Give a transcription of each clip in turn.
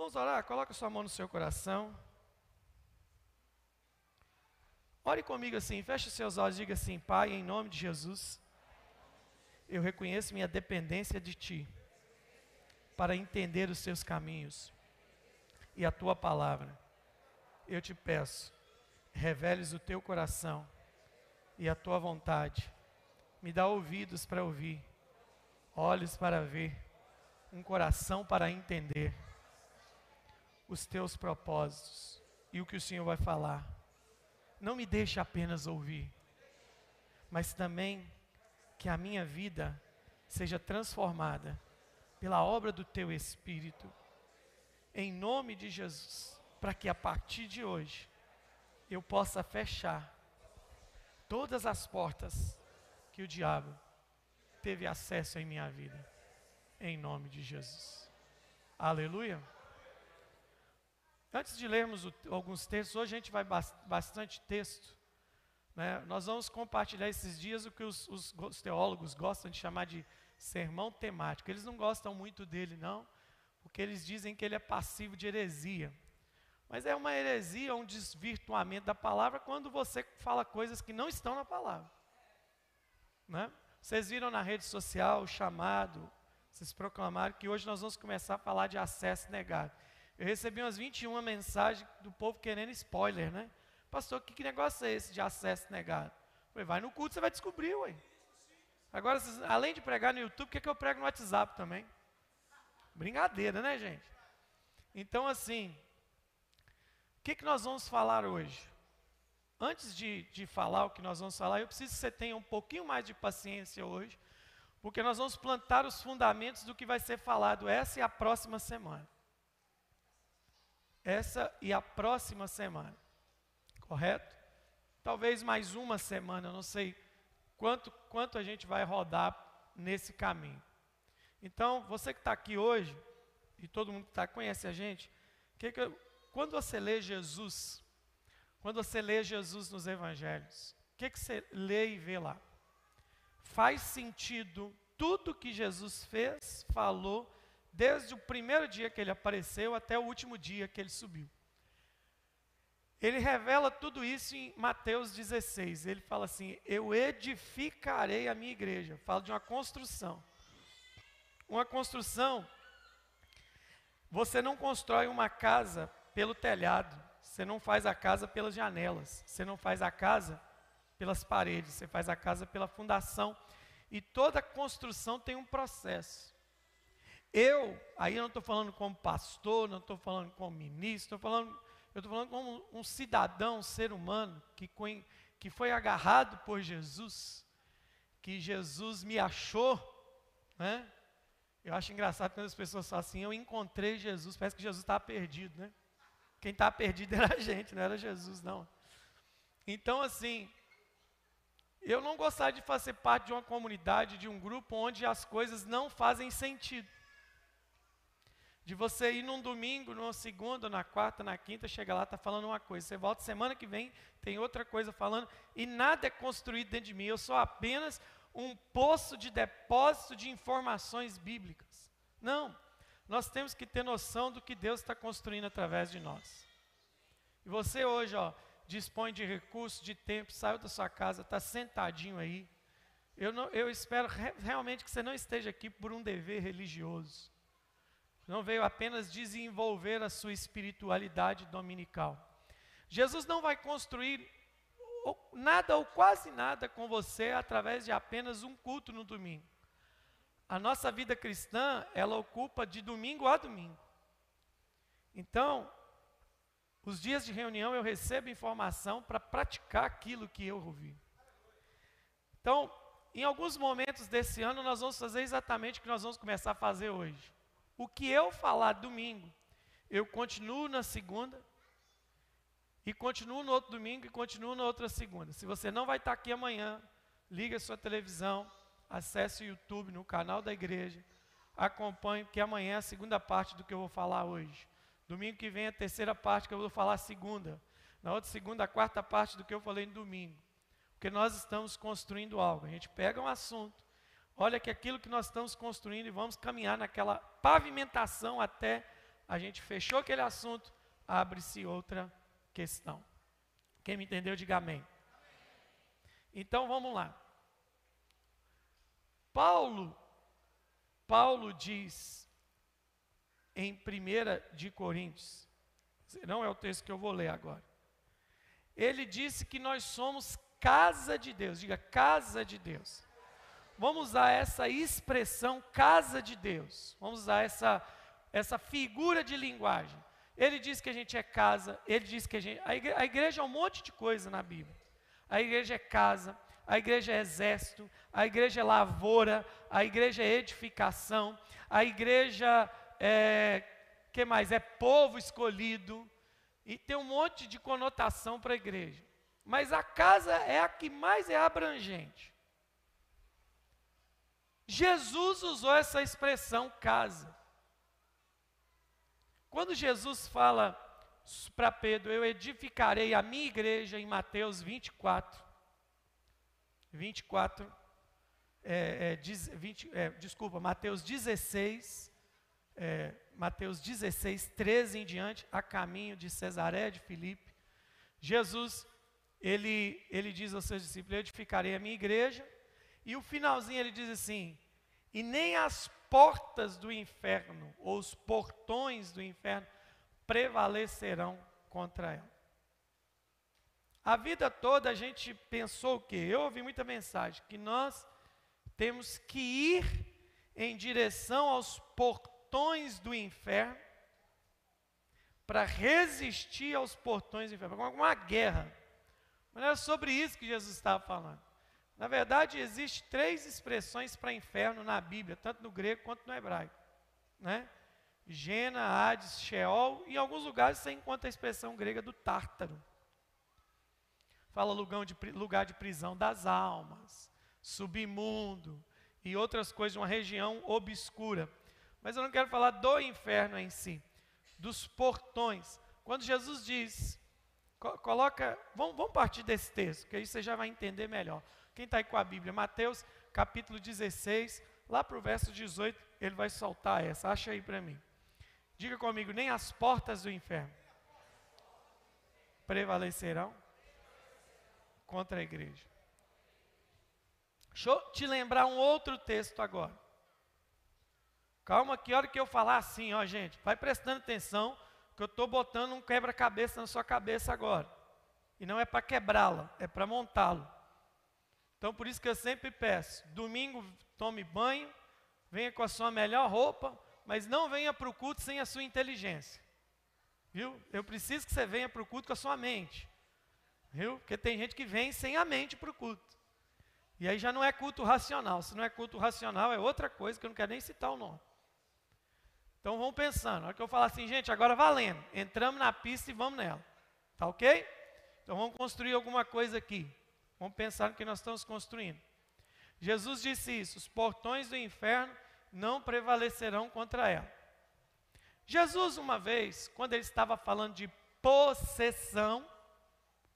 Vamos orar? Coloca sua mão no seu coração. Ore comigo assim, feche seus olhos e diga assim: Pai, em nome de Jesus, eu reconheço minha dependência de Ti para entender os Seus caminhos e a Tua palavra. Eu te peço, reveles o Teu coração e a Tua vontade. Me dá ouvidos para ouvir, olhos para ver, um coração para entender os Teus propósitos e o que o Senhor vai falar não me deixe apenas ouvir, mas também que a minha vida seja transformada pela obra do teu Espírito, em nome de Jesus, para que a partir de hoje eu possa fechar todas as portas que o diabo teve acesso em minha vida, em nome de Jesus. Aleluia. Antes de lermos o, alguns textos, hoje a gente vai bastante texto. Né? Nós vamos compartilhar esses dias o que os, os, os, teólogos gostam de chamar de sermão temático. Eles não gostam muito dele, não, porque eles dizem que ele é passivo de heresia. Mas é uma heresia, um desvirtuamento da palavra quando você fala coisas que não estão na palavra. Né? Vocês viram na rede social o chamado, vocês proclamaram que hoje nós vamos começar a falar de acesso negado. Eu recebi umas 21 mensagens do povo querendo spoiler, né? Pastor, que, que negócio é esse de acesso negado? Eu falei, vai no culto, você vai descobrir, ué. Agora, além de pregar no YouTube, o que, é que eu prego no WhatsApp também? Brincadeira, né, gente? Então, assim, o que, que nós vamos falar hoje? Antes de, de falar o que nós vamos falar, eu preciso que você tenha um pouquinho mais de paciência hoje, porque nós vamos plantar os fundamentos do que vai ser falado essa e a próxima semana essa e a próxima semana. Correto? Talvez mais uma semana, eu não sei quanto, quanto a gente vai rodar nesse caminho. Então, você que está aqui hoje, e todo mundo que está conhece a gente, que que eu, quando você lê Jesus, quando você lê Jesus nos evangelhos, o que, que você lê e vê lá? Faz sentido tudo que Jesus fez, falou desde o primeiro dia que ele apareceu até o último dia que ele subiu. Ele revela tudo isso em Mateus 16. Ele fala assim: Eu edificarei a minha igreja. Fala de uma construção. Uma construção. Você não constrói uma casa pelo telhado. Você não faz a casa pelas janelas. Você não faz a casa pelas paredes. Você faz a casa pela fundação. E toda construção tem um processo. Eu, aí eu não estou falando como pastor, não estou falando como ministro, estou falando, eu estou falando como um cidadão, um ser humano que, que foi agarrado por Jesus, que Jesus me achou, né? Eu acho engraçado quando as pessoas falam assim, eu encontrei Jesus, parece que Jesus estava perdido, né? Quem estava perdido era a gente, não era Jesus, não. Então, assim, eu não gostaria de fazer parte de uma comunidade, de um grupo onde as coisas não fazem sentido. De você ir num domingo, numa segunda, na quarta, na quinta, chega lá, está falando uma coisa. Você volta semana que vem, tem outra coisa falando, e nada é construído dentro de mim. Eu sou apenas um poço de depósito de informações bíblicas. Não. Nós temos que ter noção do que Deus está construindo através de nós. E você hoje, ó, dispõe de recursos, de tempo, saiu da sua casa, está sentadinho aí. Eu, não, eu espero re, realmente que você não esteja aqui por um dever religioso não veio apenas desenvolver a sua espiritualidade dominical. Jesus não vai construir nada ou quase nada com você através de apenas um culto no domingo. A nossa vida cristã, ela ocupa de domingo a domingo. Então, os dias de reunião eu recebo informação para praticar aquilo que eu ouvi. Então, em alguns momentos desse ano, nós vamos fazer exatamente o que nós vamos começar a fazer hoje. O que eu falar domingo, eu continuo na segunda, e continuo no outro domingo, e continuo na outra segunda. Se você não vai estar aqui amanhã, liga a sua televisão, acesse o YouTube no canal da igreja, acompanhe, porque amanhã é a segunda parte do que eu vou falar hoje. Domingo que vem é a terceira parte que eu vou falar segunda. Na outra segunda, a quarta parte do que eu falei no domingo. Porque nós estamos construindo algo. A gente pega um assunto, olha que aquilo que nós estamos construindo e vamos caminhar naquela pavimentação até a gente fechou aquele assunto, abre-se outra questão. Quem me entendeu, diga amém. Então vamos lá. Paulo, Paulo diz em 1 de Coríntios, não é o texto que eu vou ler agora. Ele disse que nós somos casa de Deus, diga casa de Deus. Vamos usar essa expressão casa de Deus. Vamos usar essa essa figura de linguagem. Ele diz que a gente é casa, ele diz que a gente. A igreja, a igreja é um monte de coisa na Bíblia. A igreja é casa, a igreja é exército, a igreja é lavoura, a igreja é edificação, a igreja é. que mais? É povo escolhido. E tem um monte de conotação para a igreja. Mas a casa é a que mais é abrangente. Jesus usou essa expressão casa. Quando Jesus fala para Pedro, eu edificarei a minha igreja em Mateus 24, 24, é, é, 20, é, desculpa, Mateus 16, é, Mateus 16, 13 em diante, a caminho de Cesaré de Filipe, Jesus, ele, ele diz aos seus discípulos, eu edificarei a minha igreja, e o finalzinho ele diz assim, e nem as portas do inferno, ou os portões do inferno, prevalecerão contra ela. A vida toda a gente pensou o quê? Eu ouvi muita mensagem, que nós temos que ir em direção aos portões do inferno para resistir aos portões do inferno, como uma guerra. Mas não é sobre isso que Jesus estava falando. Na verdade, existem três expressões para inferno na Bíblia, tanto no grego quanto no hebraico. Né? Gena, Hades, Sheol, em alguns lugares você encontra a expressão grega do Tártaro. Fala lugar de, lugar de prisão das almas, submundo e outras coisas, uma região obscura. Mas eu não quero falar do inferno em si, dos portões. Quando Jesus diz, coloca, vamos, vamos partir desse texto, que aí você já vai entender melhor. Quem está aí com a Bíblia? Mateus capítulo 16, lá para o verso 18, ele vai soltar essa. Acha aí para mim. Diga comigo: nem as portas do inferno prevalecerão contra a igreja. Deixa eu te lembrar um outro texto agora. Calma, que hora que eu falar assim, ó, gente, vai prestando atenção, que eu estou botando um quebra-cabeça na sua cabeça agora. E não é para quebrá-la, é para montá-lo. Então, por isso que eu sempre peço: domingo tome banho, venha com a sua melhor roupa, mas não venha para o culto sem a sua inteligência. Viu? Eu preciso que você venha para o culto com a sua mente. Viu? Porque tem gente que vem sem a mente para o culto. E aí já não é culto racional. Se não é culto racional, é outra coisa que eu não quero nem citar o nome. Então vamos pensando. Na hora que eu falar assim, gente, agora valendo. Entramos na pista e vamos nela. Tá ok? Então vamos construir alguma coisa aqui. Vamos pensar no que nós estamos construindo. Jesus disse isso: os portões do inferno não prevalecerão contra ela. Jesus, uma vez, quando ele estava falando de possessão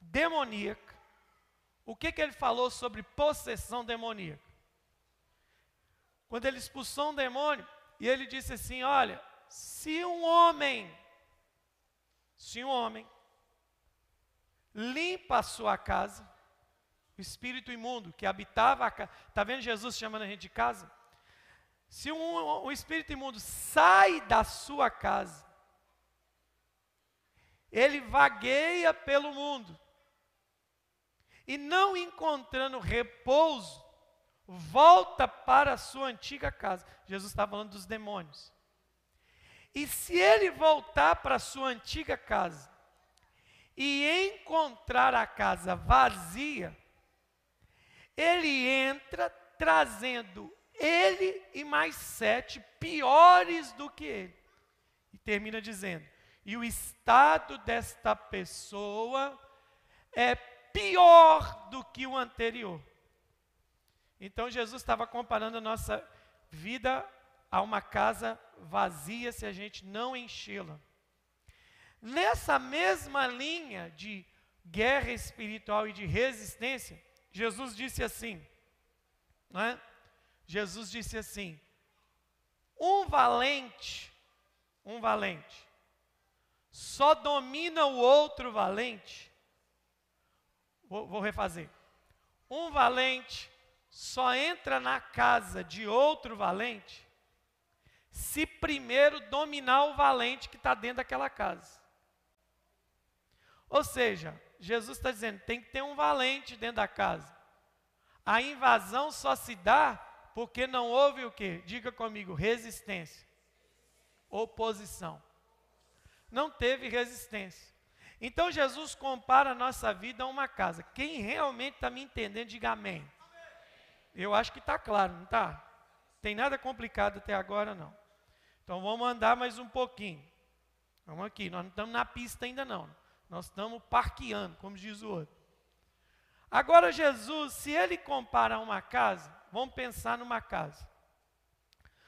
demoníaca, o que, que ele falou sobre possessão demoníaca? Quando ele expulsou um demônio, e ele disse assim: Olha, se um homem, se um homem limpa a sua casa, o espírito imundo que habitava a casa. Está vendo Jesus chamando a gente de casa? Se um, um espírito imundo sai da sua casa, ele vagueia pelo mundo e não encontrando repouso, volta para a sua antiga casa. Jesus está falando dos demônios. E se ele voltar para a sua antiga casa e encontrar a casa vazia, ele entra trazendo ele e mais sete piores do que ele. E termina dizendo: e o estado desta pessoa é pior do que o anterior. Então Jesus estava comparando a nossa vida a uma casa vazia se a gente não enchê-la. Nessa mesma linha de guerra espiritual e de resistência, Jesus disse assim, não é? Jesus disse assim: um valente, um valente, só domina o outro valente. Vou, vou refazer. Um valente só entra na casa de outro valente se primeiro dominar o valente que está dentro daquela casa. Ou seja, Jesus está dizendo, tem que ter um valente dentro da casa. A invasão só se dá porque não houve o quê? Diga comigo, resistência. Oposição. Não teve resistência. Então Jesus compara a nossa vida a uma casa. Quem realmente está me entendendo, diga amém. Eu acho que está claro, não está? Tem nada complicado até agora, não. Então vamos andar mais um pouquinho. Vamos aqui, nós não estamos na pista ainda não. Nós estamos parqueando, como diz o outro. Agora Jesus, se ele compara uma casa, vamos pensar numa casa.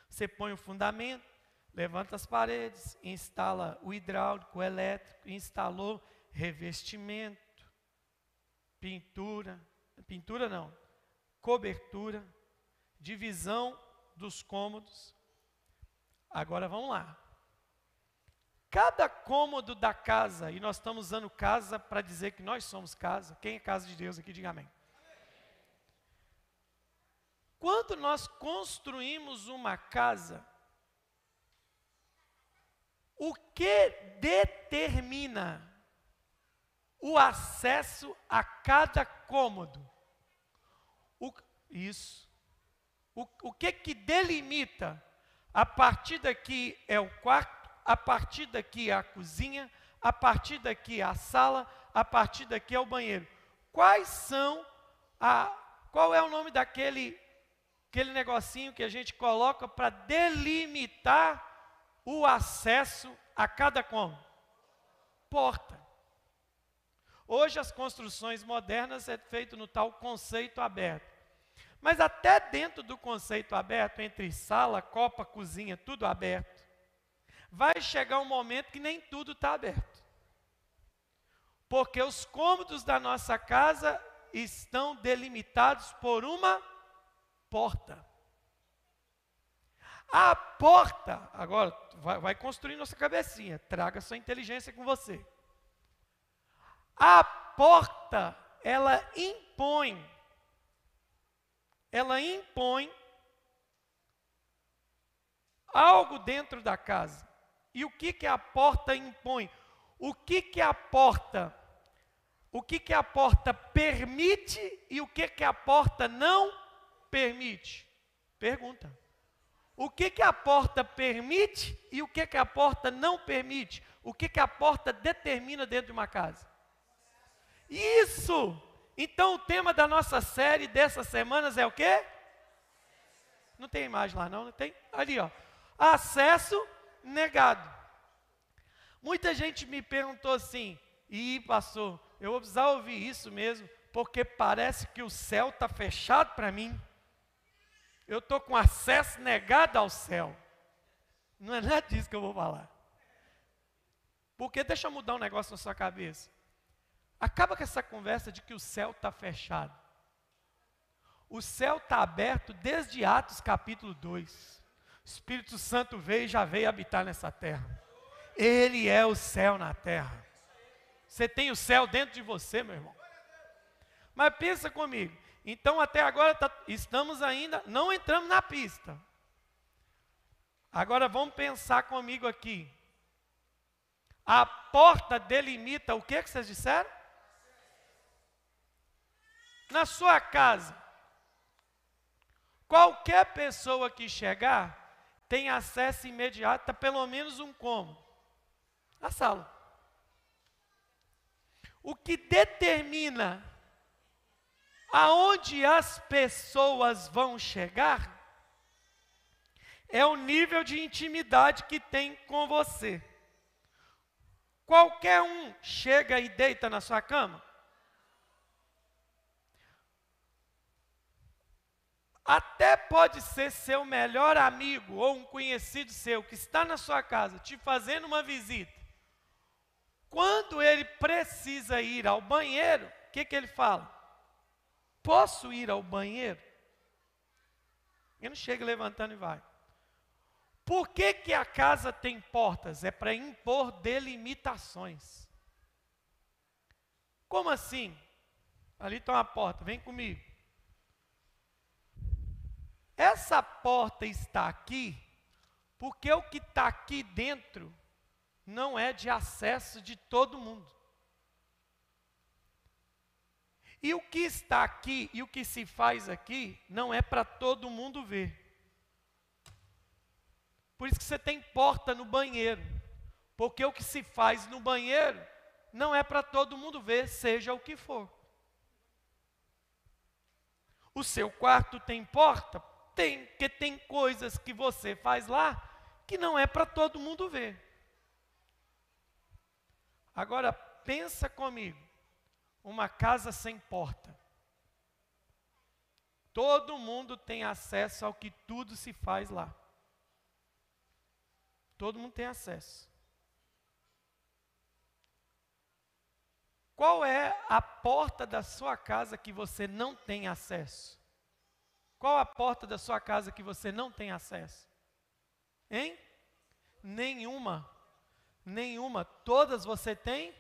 Você põe o fundamento, levanta as paredes, instala o hidráulico, o elétrico, instalou revestimento, pintura, pintura não, cobertura, divisão dos cômodos. Agora vamos lá. Cada cômodo da casa, e nós estamos usando casa para dizer que nós somos casa. Quem é casa de Deus aqui, diga amém. Quando nós construímos uma casa, o que determina o acesso a cada cômodo? O, isso. O, o que que delimita? A partir daqui é o quarto, a partir daqui é a cozinha, a partir daqui é a sala, a partir daqui é o banheiro. Quais são a qual é o nome daquele aquele negocinho que a gente coloca para delimitar o acesso a cada como? Porta. Hoje as construções modernas é feito no tal conceito aberto. Mas até dentro do conceito aberto, entre sala, copa, cozinha, tudo aberto, vai chegar um momento que nem tudo está aberto. Porque os cômodos da nossa casa estão delimitados por uma porta. A porta, agora, vai, vai construir nossa cabecinha, traga sua inteligência com você. A porta, ela impõe, ela impõe algo dentro da casa. E o que, que a porta impõe? O que, que a porta, o que, que a porta permite e o que, que a porta não permite? Pergunta. O que, que a porta permite e o que, que a porta não permite? O que, que a porta determina dentro de uma casa? Isso! Então o tema da nossa série dessas semanas é o quê? Não tem imagem lá não, não tem? Ali ó. Acesso negado. Muita gente me perguntou assim, e pastor, eu vou precisar ouvir isso mesmo, porque parece que o céu está fechado para mim eu estou com acesso negado ao céu. Não é nada disso que eu vou falar. Porque deixa eu mudar um negócio na sua cabeça. Acaba com essa conversa de que o céu está fechado. O céu está aberto desde Atos capítulo 2. Espírito Santo veio e já veio habitar nessa terra. Ele é o céu na terra. Você tem o céu dentro de você, meu irmão. Mas pensa comigo. Então, até agora, tá, estamos ainda, não entramos na pista. Agora, vamos pensar comigo aqui. A porta delimita o que, que vocês disseram? Na sua casa, qualquer pessoa que chegar tem acesso imediato a pelo menos um cômodo a sala. O que determina aonde as pessoas vão chegar é o nível de intimidade que tem com você. Qualquer um chega e deita na sua cama. Até pode ser seu melhor amigo ou um conhecido seu que está na sua casa te fazendo uma visita. Quando ele precisa ir ao banheiro, o que, que ele fala? Posso ir ao banheiro? Ele não chega levantando e vai. Por que, que a casa tem portas? É para impor delimitações. Como assim? Ali está uma porta, vem comigo. Essa porta está aqui porque o que está aqui dentro não é de acesso de todo mundo. E o que está aqui e o que se faz aqui não é para todo mundo ver. Por isso que você tem porta no banheiro. Porque o que se faz no banheiro não é para todo mundo ver, seja o que for. O seu quarto tem porta? Tem, porque tem coisas que você faz lá que não é para todo mundo ver. Agora pensa comigo, uma casa sem porta. Todo mundo tem acesso ao que tudo se faz lá. Todo mundo tem acesso. Qual é a porta da sua casa que você não tem acesso? Qual a porta da sua casa que você não tem acesso? Hein? Nenhuma. Nenhuma. Todas você tem?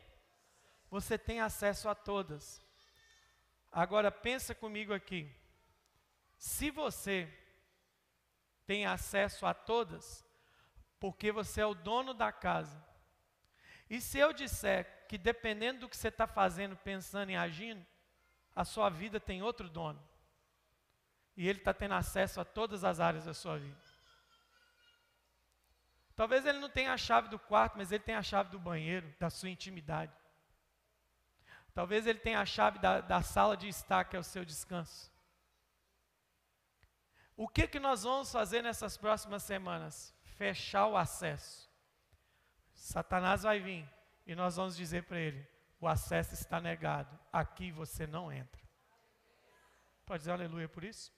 Você tem acesso a todas. Agora pensa comigo aqui. Se você tem acesso a todas, porque você é o dono da casa. E se eu disser que dependendo do que você está fazendo, pensando e agindo, a sua vida tem outro dono. E ele está tendo acesso a todas as áreas da sua vida. Talvez ele não tenha a chave do quarto, mas ele tem a chave do banheiro, da sua intimidade. Talvez ele tenha a chave da, da sala de estar, que é o seu descanso. O que, que nós vamos fazer nessas próximas semanas? Fechar o acesso. Satanás vai vir e nós vamos dizer para ele: o acesso está negado, aqui você não entra. Pode dizer aleluia por isso?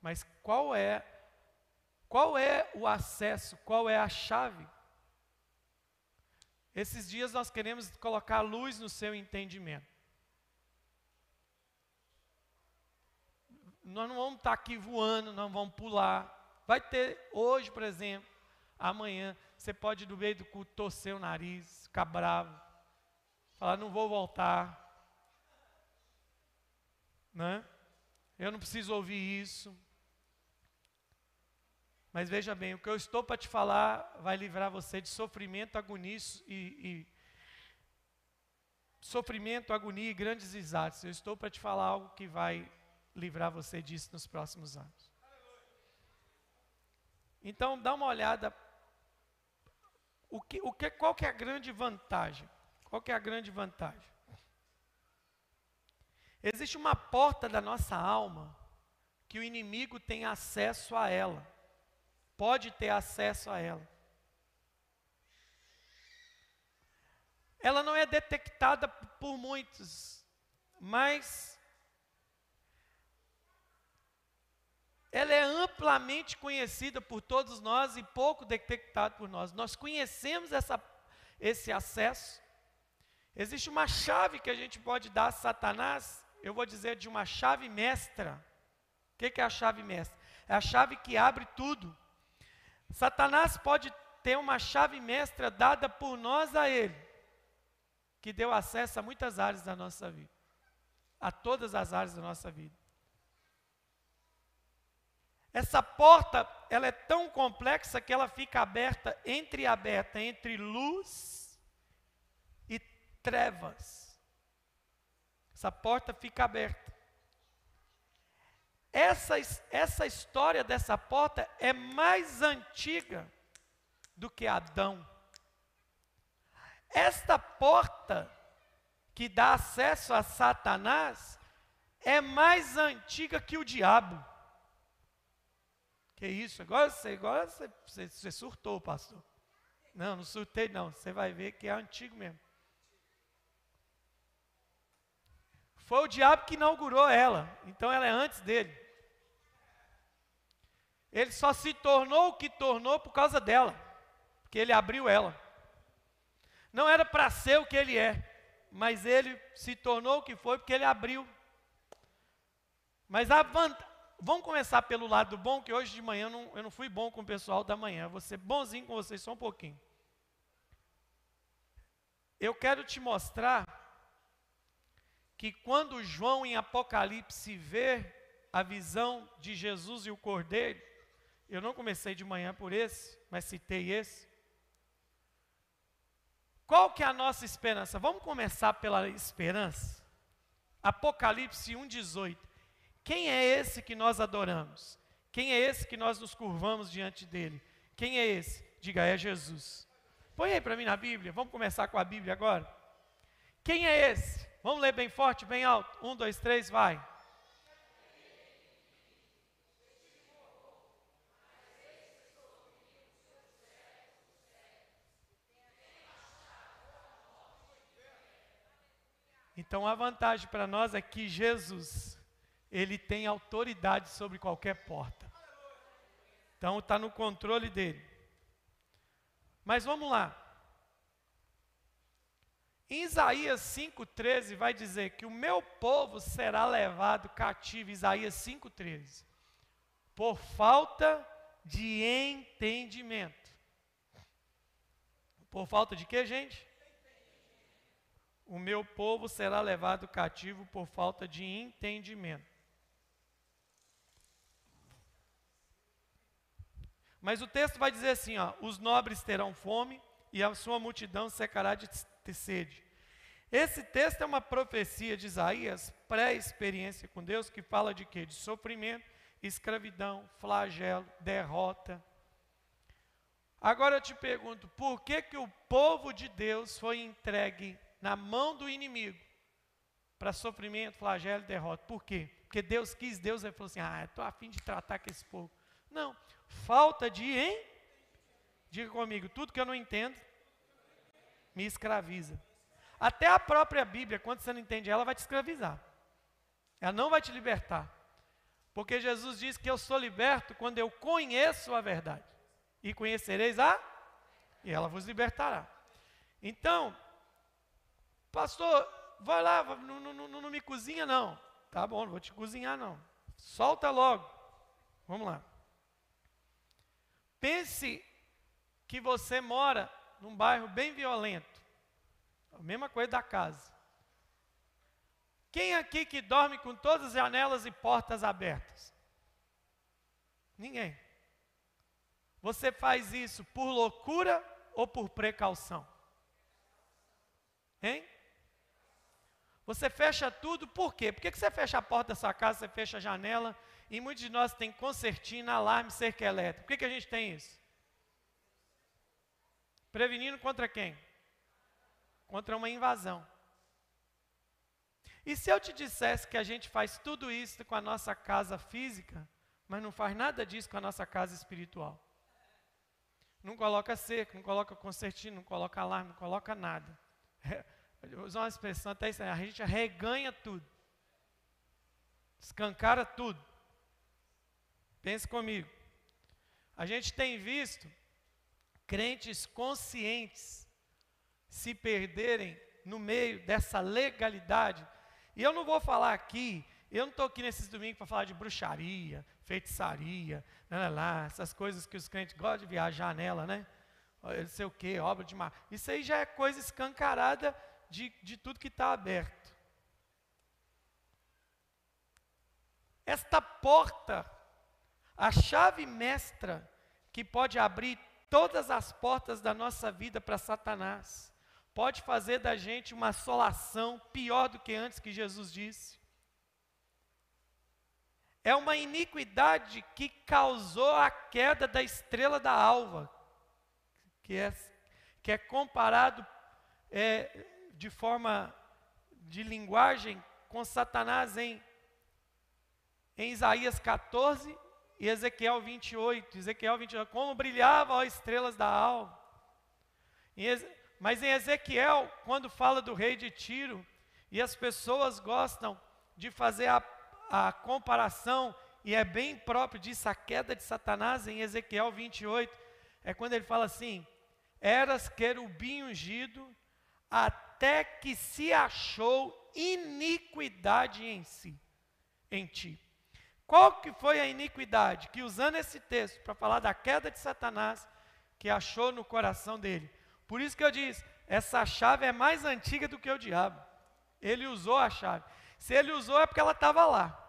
Mas qual é qual é o acesso? Qual é a chave? Esses dias nós queremos colocar luz no seu entendimento. Nós não vamos estar aqui voando, não vamos pular. Vai ter hoje, por exemplo, amanhã, você pode do meio do culto torcer o nariz, ficar bravo, falar, não vou voltar. Né? Eu não preciso ouvir isso. Mas veja bem, o que eu estou para te falar vai livrar você de sofrimento, agonia e, e sofrimento, agonia e grandes risadas. Eu estou para te falar algo que vai livrar você disso nos próximos anos. Então, dá uma olhada. O que, o que, qual que é a grande vantagem? Qual que é a grande vantagem? Existe uma porta da nossa alma que o inimigo tem acesso a ela pode ter acesso a ela. Ela não é detectada por muitos, mas ela é amplamente conhecida por todos nós e pouco detectada por nós. Nós conhecemos essa, esse acesso. Existe uma chave que a gente pode dar a Satanás, eu vou dizer de uma chave mestra. O que é a chave mestra? É a chave que abre tudo. Satanás pode ter uma chave mestra dada por nós a ele, que deu acesso a muitas áreas da nossa vida, a todas as áreas da nossa vida. Essa porta, ela é tão complexa que ela fica aberta, entreaberta entre luz e trevas. Essa porta fica aberta. Essa, essa história dessa porta é mais antiga do que Adão. Esta porta que dá acesso a Satanás é mais antiga que o diabo. Que isso? Agora você, agora você, você, você surtou, pastor. Não, não surtei não. Você vai ver que é antigo mesmo. Foi o diabo que inaugurou ela, então ela é antes dele. Ele só se tornou o que tornou por causa dela, porque ele abriu ela. Não era para ser o que ele é, mas ele se tornou o que foi porque ele abriu. Mas a, vamos começar pelo lado bom, que hoje de manhã eu não, eu não fui bom com o pessoal da manhã. Vou ser bonzinho com vocês só um pouquinho. Eu quero te mostrar que quando João em Apocalipse vê a visão de Jesus e o Cordeiro, eu não comecei de manhã por esse, mas citei esse. Qual que é a nossa esperança? Vamos começar pela esperança. Apocalipse 1:18. Quem é esse que nós adoramos? Quem é esse que nós nos curvamos diante dele? Quem é esse? Diga, é Jesus. Põe aí para mim na Bíblia. Vamos começar com a Bíblia agora. Quem é esse? Vamos ler bem forte, bem alto. Um, dois, três, vai. Então a vantagem para nós é que Jesus, ele tem autoridade sobre qualquer porta. Então está no controle dele. Mas vamos lá. Em Isaías 5,13 vai dizer que o meu povo será levado cativo, Isaías 5,13, por falta de entendimento. Por falta de quê, gente? O meu povo será levado cativo por falta de entendimento. Mas o texto vai dizer assim: ó, os nobres terão fome e a sua multidão secará de sede. Esse texto é uma profecia de Isaías, pré-experiência com Deus, que fala de quê? De sofrimento, escravidão, flagelo, derrota. Agora eu te pergunto, por que que o povo de Deus foi entregue na mão do inimigo para sofrimento, flagelo e derrota. Por quê? Porque Deus quis, Deus falou assim: ah, estou afim de tratar com esse povo. Não, falta de, hein? Diga comigo, tudo que eu não entendo me escraviza. Até a própria Bíblia, quando você não entende ela, vai te escravizar. Ela não vai te libertar. Porque Jesus diz que eu sou liberto quando eu conheço a verdade. E conhecereis a, e ela vos libertará. Então, Pastor, vai lá, não, não, não, não me cozinha não. Tá bom, não vou te cozinhar não. Solta logo. Vamos lá. Pense que você mora num bairro bem violento. A mesma coisa da casa. Quem aqui que dorme com todas as janelas e portas abertas? Ninguém. Você faz isso por loucura ou por precaução? Hein? Você fecha tudo, por quê? Por que você fecha a porta da sua casa, você fecha a janela? E muitos de nós tem concertina, alarme, cerca elétrica. Por que, que a gente tem isso? Prevenindo contra quem? Contra uma invasão. E se eu te dissesse que a gente faz tudo isso com a nossa casa física, mas não faz nada disso com a nossa casa espiritual? Não coloca cerca, não coloca concertina, não coloca alarme, não coloca nada. Vou usar uma expressão até isso, a gente reganha tudo. Escancara tudo. Pense comigo. A gente tem visto crentes conscientes se perderem no meio dessa legalidade. E eu não vou falar aqui, eu não estou aqui nesses domingos para falar de bruxaria, feitiçaria, lá, lá, essas coisas que os crentes gostam de viajar nela, né? Não sei o que, obra de mar. Isso aí já é coisa escancarada de, de tudo que está aberto. Esta porta, a chave mestra que pode abrir todas as portas da nossa vida para Satanás, pode fazer da gente uma assolação pior do que antes que Jesus disse. É uma iniquidade que causou a queda da estrela da alva, que é, que é comparado é, de forma de linguagem com Satanás em, em Isaías 14 e Ezequiel 28. Ezequiel 28, como brilhavam as estrelas da alva. Mas em Ezequiel, quando fala do rei de Tiro, e as pessoas gostam de fazer a, a comparação, e é bem próprio disso, a queda de Satanás em Ezequiel 28, é quando ele fala assim: Eras querubim ungido, até que se achou iniquidade em si, em ti. Qual que foi a iniquidade? Que usando esse texto para falar da queda de Satanás, que achou no coração dele. Por isso que eu disse, essa chave é mais antiga do que o diabo. Ele usou a chave. Se ele usou é porque ela estava lá.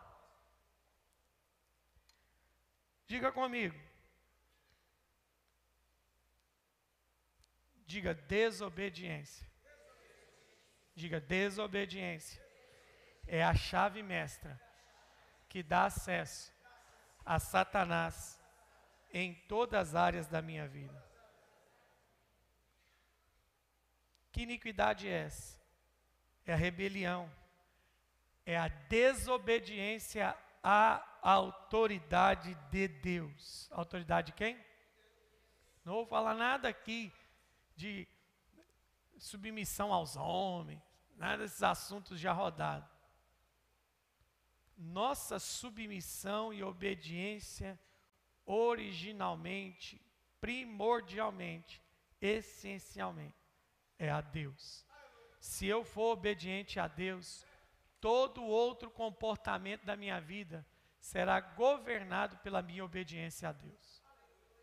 Diga comigo. Diga desobediência. Diga desobediência. É a chave mestra que dá acesso a Satanás em todas as áreas da minha vida. Que iniquidade é essa? É a rebelião, é a desobediência à autoridade de Deus. Autoridade de quem? Não vou falar nada aqui de submissão aos homens, nada desses assuntos já rodados nossa submissão e obediência originalmente, primordialmente, essencialmente, é a Deus. Se eu for obediente a Deus, todo outro comportamento da minha vida será governado pela minha obediência a Deus.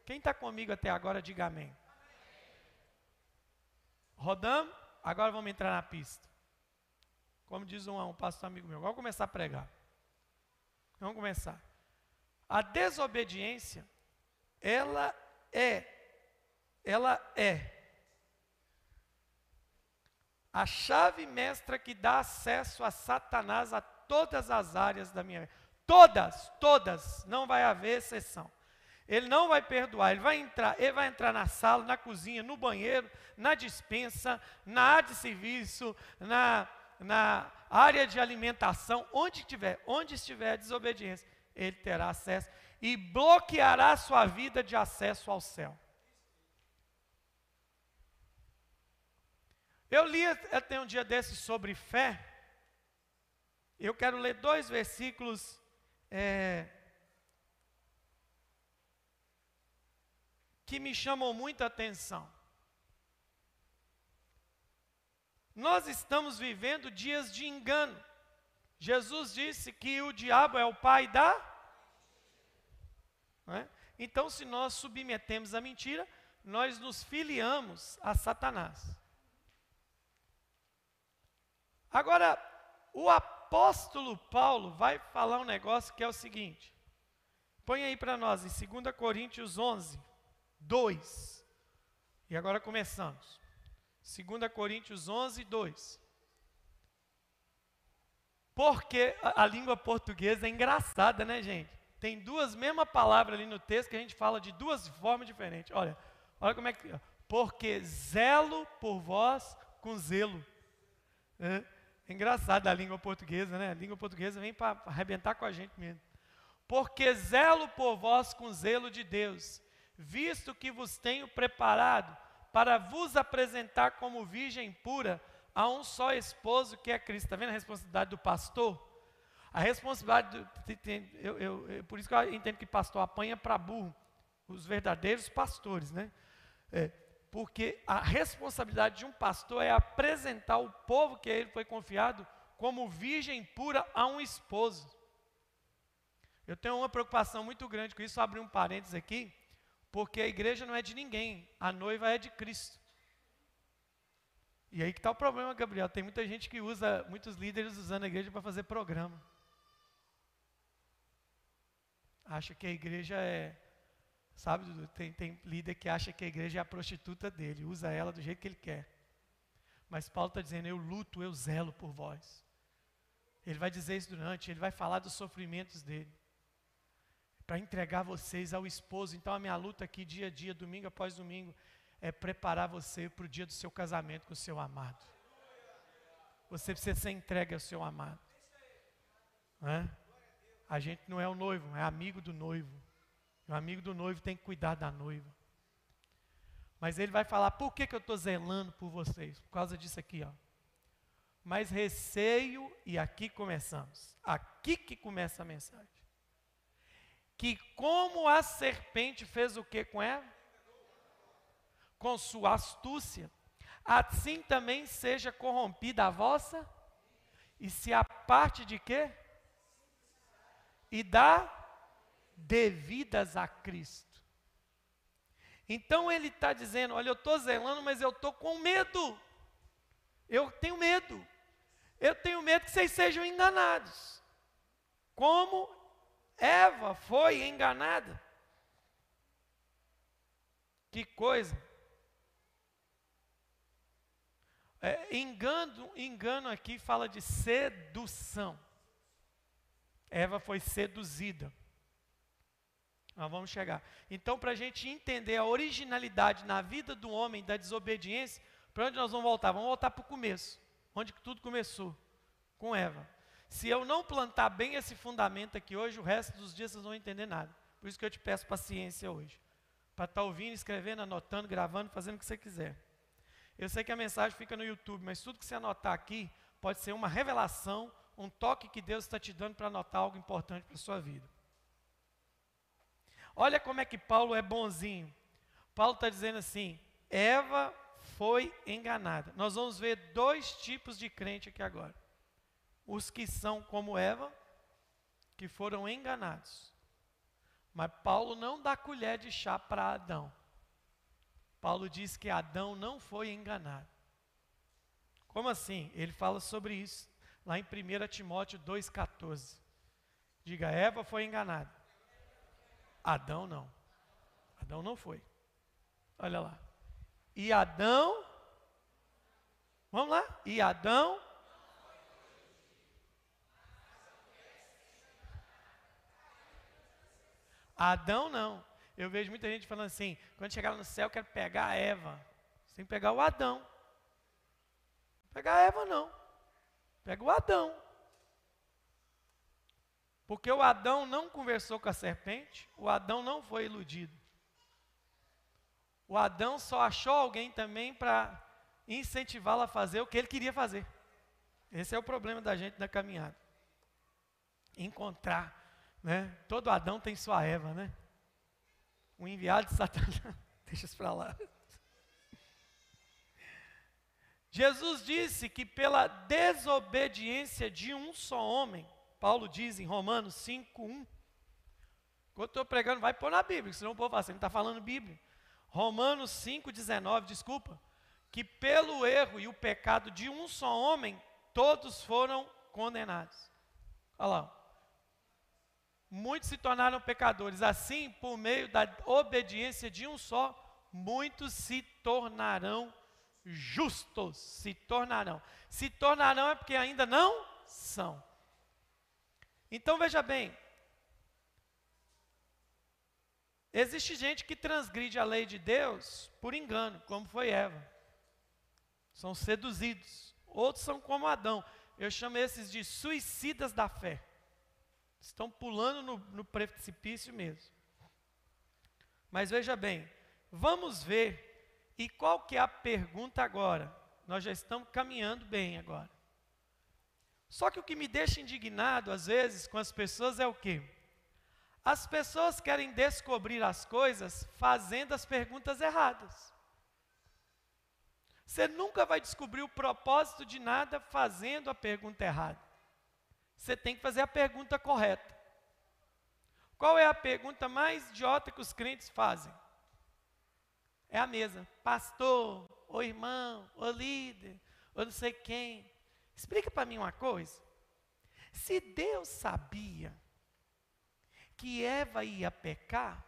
Quem está comigo até agora, diga amém. Rodamos, agora vamos entrar na pista. Como diz um, um pastor amigo meu, vamos começar a pregar. Vamos começar. A desobediência, ela é, ela é a chave mestra que dá acesso a Satanás a todas as áreas da minha vida. Todas, todas, não vai haver exceção. Ele não vai perdoar, ele vai entrar, ele vai entrar na sala, na cozinha, no banheiro, na dispensa, na área de serviço, na, na área de alimentação, onde tiver, onde estiver a desobediência, ele terá acesso e bloqueará sua vida de acesso ao céu. Eu li até um dia desses sobre fé. Eu quero ler dois versículos é, que me chamam muita atenção. Nós estamos vivendo dias de engano. Jesus disse que o diabo é o pai da. É? Então, se nós submetemos a mentira, nós nos filiamos a Satanás. Agora, o apóstolo Paulo vai falar um negócio que é o seguinte. Põe aí para nós em 2 Coríntios 11, 2. E agora começamos. 2 Coríntios 11, 2. Porque a, a, língua portuguesa é engraçada, né, gente? Tem duas mesmas palavras ali no texto que a gente fala de duas formas diferentes. Olha, olha como é que. Porque zelo por vós com zelo. É, é a língua portuguesa, né? A língua portuguesa vem para arrebentar com a gente mesmo. Porque zelo por vós com zelo de Deus, visto que vos tenho preparado para vos apresentar como virgem pura a um só esposo que é Cristo. Está vendo a responsabilidade do pastor? A responsabilidade, do, eu, eu, eu, por isso que eu entendo que pastor apanha para burro, os verdadeiros pastores, né? É, porque a responsabilidade de um pastor é apresentar o povo que a ele foi confiado como virgem pura a um esposo. Eu tenho uma preocupação muito grande com isso, abrir um parênteses aqui. Porque a igreja não é de ninguém, a noiva é de Cristo. E aí que está o problema, Gabriel. Tem muita gente que usa, muitos líderes usando a igreja para fazer programa. Acha que a igreja é. Sabe, tem, tem líder que acha que a igreja é a prostituta dele, usa ela do jeito que ele quer. Mas Paulo está dizendo: Eu luto, eu zelo por vós. Ele vai dizer isso durante, ele vai falar dos sofrimentos dele para entregar vocês ao esposo. Então, a minha luta aqui, dia a dia, domingo após domingo, é preparar você para o dia do seu casamento com o seu amado. Você precisa ser entregue ao seu amado. É? A gente não é o noivo, é amigo do noivo. O amigo do noivo tem que cuidar da noiva. Mas ele vai falar: por que, que eu estou zelando por vocês? Por causa disso aqui, ó. Mas receio, e aqui começamos. Aqui que começa a mensagem que como a serpente fez o que com ela? Com sua astúcia, assim também seja corrompida a vossa, e se a parte de quê? e dá devidas a Cristo. Então ele está dizendo: olha, eu estou zelando, mas eu estou com medo. Eu tenho medo. Eu tenho medo que vocês sejam enganados. Como Eva foi enganada. Que coisa. É, engano, engano aqui fala de sedução. Eva foi seduzida. Nós vamos chegar. Então, para a gente entender a originalidade na vida do homem da desobediência, para onde nós vamos voltar? Vamos voltar para o começo, onde tudo começou, com Eva. Se eu não plantar bem esse fundamento aqui hoje, o resto dos dias vocês não vão entender nada. Por isso que eu te peço paciência hoje. Para estar tá ouvindo, escrevendo, anotando, gravando, fazendo o que você quiser. Eu sei que a mensagem fica no YouTube, mas tudo que você anotar aqui pode ser uma revelação, um toque que Deus está te dando para anotar algo importante para a sua vida. Olha como é que Paulo é bonzinho. Paulo está dizendo assim: Eva foi enganada. Nós vamos ver dois tipos de crente aqui agora: os que são como Eva, que foram enganados. Mas Paulo não dá colher de chá para Adão. Paulo diz que Adão não foi enganado. Como assim? Ele fala sobre isso lá em 1 Timóteo 2,14. Diga, Eva foi enganada. Adão não. Adão não foi. Olha lá. E Adão. Vamos lá? E Adão. Adão não. Eu vejo muita gente falando assim: quando chegar no céu, eu quero pegar a Eva. Sem pegar o Adão. Não pegar a Eva, não. Pega o Adão. Porque o Adão não conversou com a serpente, o Adão não foi iludido. O Adão só achou alguém também para incentivá-lo a fazer o que ele queria fazer. Esse é o problema da gente na caminhada. Encontrar, né? Todo Adão tem sua Eva, né? O enviado de Satanás, deixa isso para lá. Jesus disse que pela desobediência de um só homem, Paulo diz em Romanos 5, 1. Quando eu estou pregando, vai pôr na Bíblia, senão o povo fala, você não está falando Bíblia. Romanos 5, 19, desculpa. Que pelo erro e o pecado de um só homem, todos foram condenados. Olha lá. Muitos se tornaram pecadores. Assim, por meio da obediência de um só, muitos se tornarão justos. Se tornarão. Se tornarão é porque ainda não são. Então veja bem, existe gente que transgride a lei de Deus por engano, como foi Eva. São seduzidos. Outros são como Adão. Eu chamo esses de suicidas da fé. Estão pulando no, no precipício mesmo. Mas veja bem, vamos ver. E qual que é a pergunta agora? Nós já estamos caminhando bem agora. Só que o que me deixa indignado, às vezes, com as pessoas é o quê? As pessoas querem descobrir as coisas fazendo as perguntas erradas. Você nunca vai descobrir o propósito de nada fazendo a pergunta errada. Você tem que fazer a pergunta correta. Qual é a pergunta mais idiota que os crentes fazem? É a mesma. Pastor, ou irmão, ou líder, ou não sei quem. Explica para mim uma coisa. Se Deus sabia que Eva ia pecar,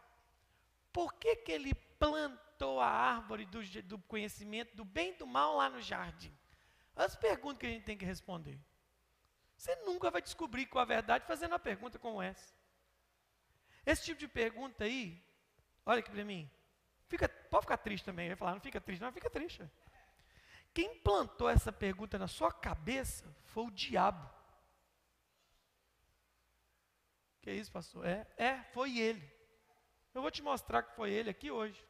por que, que ele plantou a árvore do, do conhecimento do bem e do mal lá no jardim? As perguntas que a gente tem que responder. Você nunca vai descobrir com a verdade fazendo uma pergunta como essa. Esse tipo de pergunta aí, olha aqui para mim, fica, pode ficar triste também. Vai falar, não fica triste, não, fica triste. Quem plantou essa pergunta na sua cabeça foi o diabo. Que isso, pastor? É, é, foi ele. Eu vou te mostrar que foi ele aqui hoje.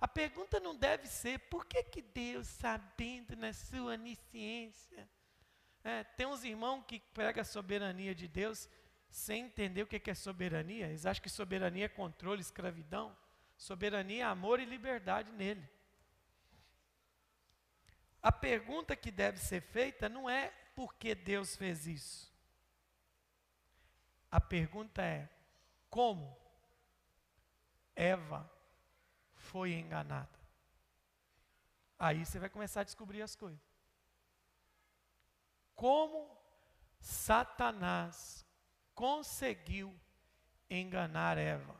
A pergunta não deve ser por que, que Deus, sabendo na sua onisciência, é, tem uns irmãos que pregam a soberania de Deus sem entender o que é soberania. Eles acham que soberania é controle, escravidão. Soberania é amor e liberdade nele. A pergunta que deve ser feita não é por que Deus fez isso. A pergunta é: como Eva foi enganada? Aí você vai começar a descobrir as coisas. Como Satanás conseguiu enganar Eva?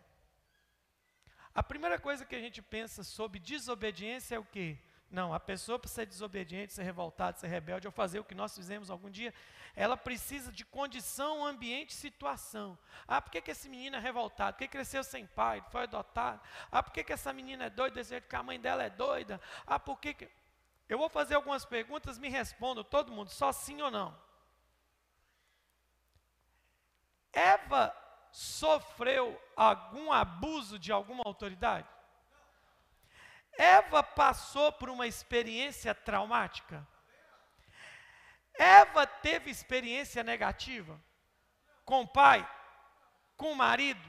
A primeira coisa que a gente pensa sobre desobediência é o quê? Não, a pessoa para ser desobediente, ser revoltada, ser rebelde, ou fazer o que nós fizemos algum dia, ela precisa de condição, ambiente, situação. Ah, por que, que esse menino é revoltado? Por que cresceu sem pai, foi adotado? Ah, por que, que essa menina é doida, desse jeito que a mãe dela é doida? Ah, por que, que... Eu vou fazer algumas perguntas, me respondam, todo mundo, só sim ou não. Eva sofreu algum abuso de alguma autoridade? Eva passou por uma experiência traumática? Eva teve experiência negativa? Com o pai? Com o marido?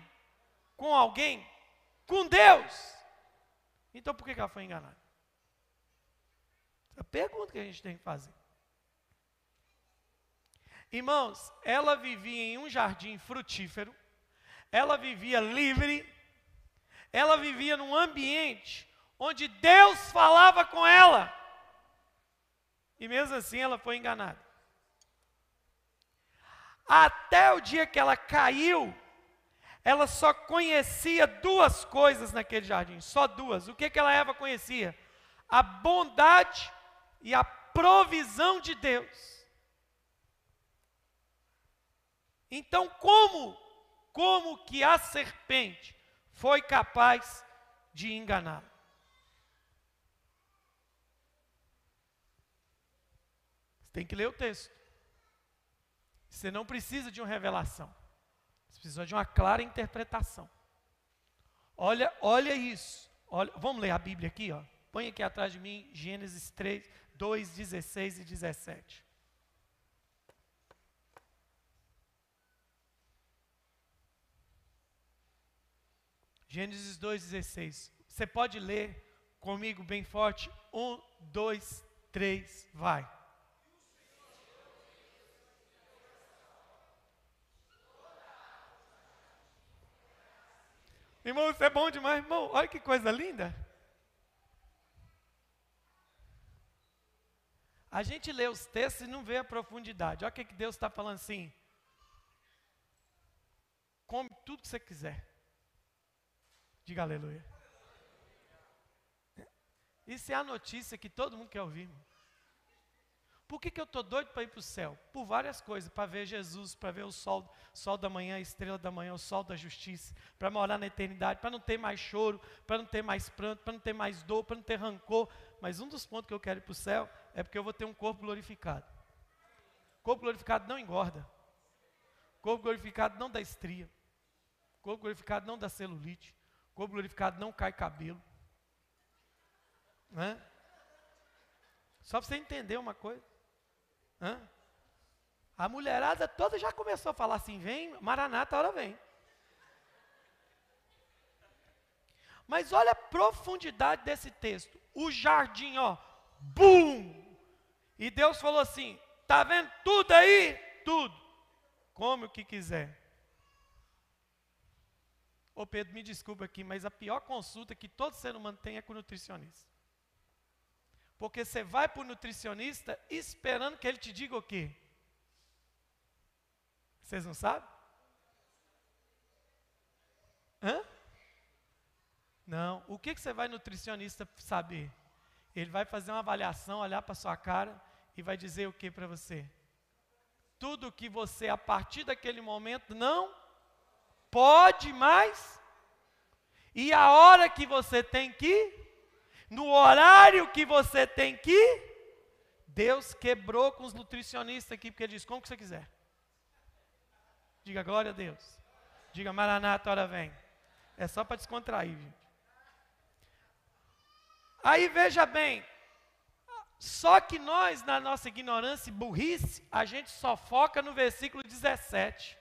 Com alguém? Com Deus? Então por que ela foi enganada? A pergunta que a gente tem que fazer. Irmãos, ela vivia em um jardim frutífero, ela vivia livre, ela vivia num ambiente onde Deus falava com ela. E mesmo assim ela foi enganada. Até o dia que ela caiu, ela só conhecia duas coisas naquele jardim, só duas. O que que ela Eva conhecia? A bondade e a provisão de Deus. Então, como como que a serpente foi capaz de enganá-la? Tem que ler o texto. Você não precisa de uma revelação. Você precisa de uma clara interpretação. Olha, olha isso. Olha, vamos ler a Bíblia aqui, ó. Põe aqui atrás de mim Gênesis 3, 2, 16 e 17. Gênesis 2,16. Você pode ler comigo bem forte? Um, dois, três, vai. Irmão, isso é bom demais, irmão. Olha que coisa linda. A gente lê os textos e não vê a profundidade. Olha o que, Deus está falando assim. Come tudo que você quiser. Diga aleluia. Isso é a notícia que todo mundo quer ouvir. Irmão. Por que, que eu estou doido para ir para o céu? Por várias coisas, para ver Jesus, para ver o sol, sol da manhã, a estrela da manhã, o sol da justiça, para morar na eternidade, para não ter mais choro, para não ter mais pranto, para não ter mais dor, para não ter rancor. Mas um dos pontos que eu quero ir para o céu é porque eu vou ter um corpo glorificado. Corpo glorificado não engorda. Corpo glorificado não dá estria. Corpo glorificado não dá celulite. Corpo glorificado não cai cabelo. Só para você entender uma coisa. A mulherada toda já começou a falar assim: vem, Maranata, hora vem. Mas olha a profundidade desse texto. O jardim, ó, bum! E Deus falou assim: tá vendo tudo aí? Tudo. Come o que quiser. Ô Pedro, me desculpa aqui, mas a pior consulta que todo ser humano tem é com o nutricionista. Porque você vai para o nutricionista esperando que ele te diga o quê? Vocês não sabem? Hã? Não. O que, que você vai nutricionista saber? Ele vai fazer uma avaliação, olhar para sua cara e vai dizer o que para você? Tudo que você, a partir daquele momento, não pode mais. E a hora que você tem que no horário que você tem que Deus quebrou com os nutricionistas aqui, porque ele diz: como que você quiser. Diga glória a Deus. Diga Maranata, hora vem. É só para descontrair, gente. Aí veja bem, só que nós, na nossa ignorância e burrice, a gente só foca no versículo 17.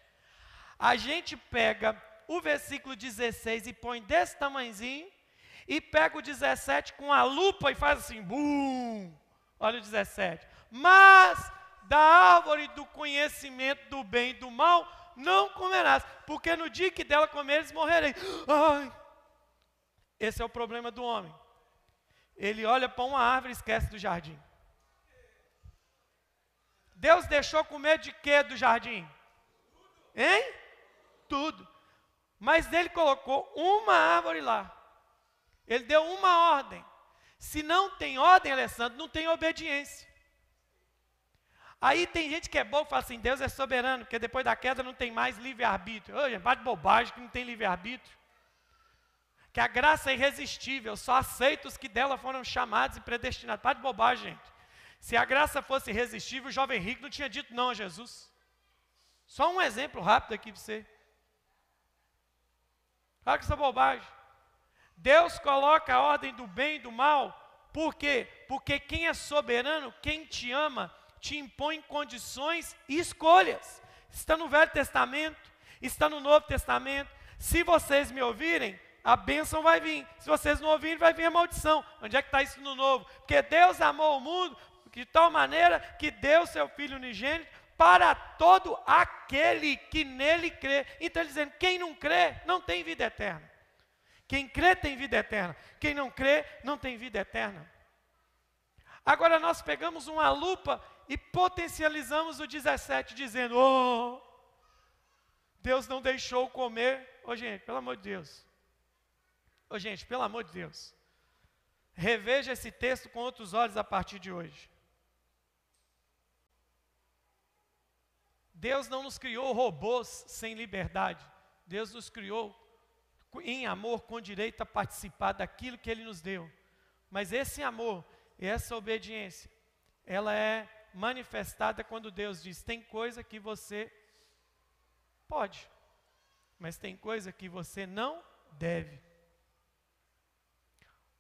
A gente pega o versículo 16 e põe desse tamanhozinho, e pega o 17 com a lupa e faz assim, bum! Olha o 17. Mas da árvore do conhecimento do bem e do mal não comerás, porque no dia que dela comeres, morrereis. Ai, esse é o problema do homem. Ele olha para uma árvore e esquece do jardim. Deus deixou comer de quê do jardim? Hein? Tudo. Mas ele colocou uma árvore lá. Ele deu uma ordem. Se não tem ordem, Alessandro, não tem obediência. Aí tem gente que é boa e fala assim: Deus é soberano, porque depois da queda não tem mais livre-arbítrio. Olha, bate bobagem que não tem livre-arbítrio. Que a graça é irresistível, só aceita os que dela foram chamados e predestinados. Bate bobagem, gente. Se a graça fosse irresistível, o jovem rico não tinha dito não a Jesus. Só um exemplo rápido aqui para você. Olha que essa bobagem. Deus coloca a ordem do bem e do mal, por quê? Porque quem é soberano, quem te ama, te impõe condições e escolhas. Está no Velho Testamento, está no Novo Testamento. Se vocês me ouvirem, a bênção vai vir. Se vocês não ouvirem, vai vir a maldição. Onde é que está isso no Novo? Porque Deus amou o mundo de tal maneira que deu seu Filho unigênito para todo aquele que nele crê. Então ele dizendo, quem não crê, não tem vida eterna. Quem crê tem vida eterna. Quem não crê, não tem vida eterna. Agora nós pegamos uma lupa e potencializamos o 17, dizendo: Oh, Deus não deixou comer. Ô oh, gente, pelo amor de Deus. Oh, gente, pelo amor de Deus. Reveja esse texto com outros olhos a partir de hoje. Deus não nos criou robôs sem liberdade. Deus nos criou em amor, com direito a participar daquilo que Ele nos deu. Mas esse amor e essa obediência, ela é manifestada quando Deus diz: tem coisa que você pode, mas tem coisa que você não deve.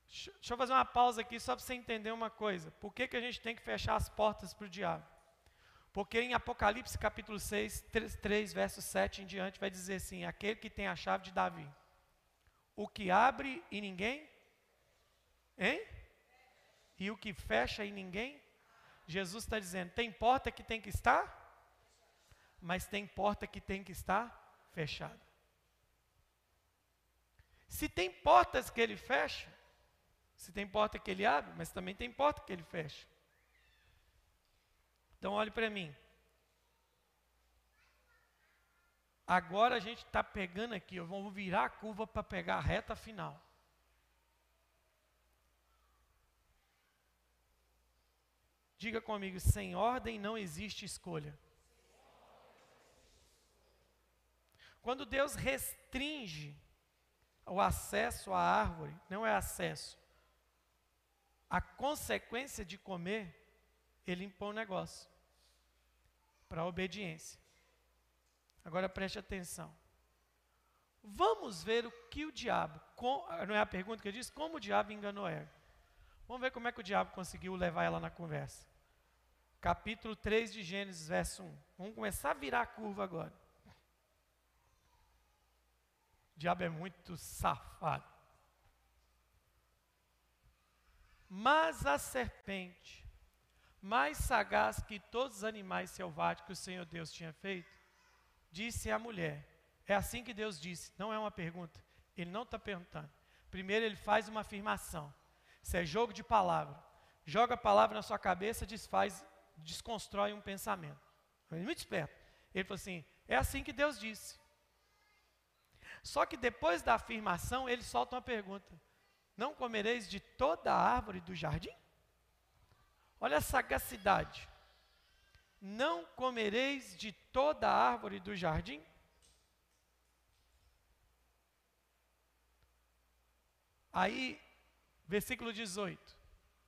Deixa eu fazer uma pausa aqui só para você entender uma coisa. Por que, que a gente tem que fechar as portas para o diabo? Porque em Apocalipse capítulo 6, 3, 3, verso 7 em diante, vai dizer assim: aquele que tem a chave de Davi. O que abre e ninguém? Hein? E o que fecha e ninguém Jesus está dizendo: tem porta que tem que estar, mas tem porta que tem que estar fechada. Se tem portas que ele fecha, se tem porta que ele abre, mas também tem porta que ele fecha. Então olhe para mim. Agora a gente está pegando aqui, eu vou virar a curva para pegar a reta final. Diga comigo: sem ordem não existe escolha. Quando Deus restringe o acesso à árvore, não é acesso, a consequência de comer, ele impõe um negócio para obediência. Agora preste atenção. Vamos ver o que o diabo, com, não é a pergunta que eu disse, como o diabo enganou Eva. Vamos ver como é que o diabo conseguiu levar ela na conversa capítulo 3 de Gênesis, verso 1. Vamos começar a virar a curva agora. O diabo é muito safado. Mas a serpente, mais sagaz que todos os animais selváticos que o Senhor Deus tinha feito, disse à mulher: É assim que Deus disse, não é uma pergunta. Ele não está perguntando. Primeiro ele faz uma afirmação. Isso é jogo de palavra. Joga a palavra na sua cabeça, desfaz desconstrói um pensamento. Ele é muito esperto. Ele falou assim: é assim que Deus disse. Só que depois da afirmação, ele solta uma pergunta: Não comereis de toda a árvore do jardim? Olha a sagacidade. Não comereis de toda a árvore do jardim? Aí, versículo 18.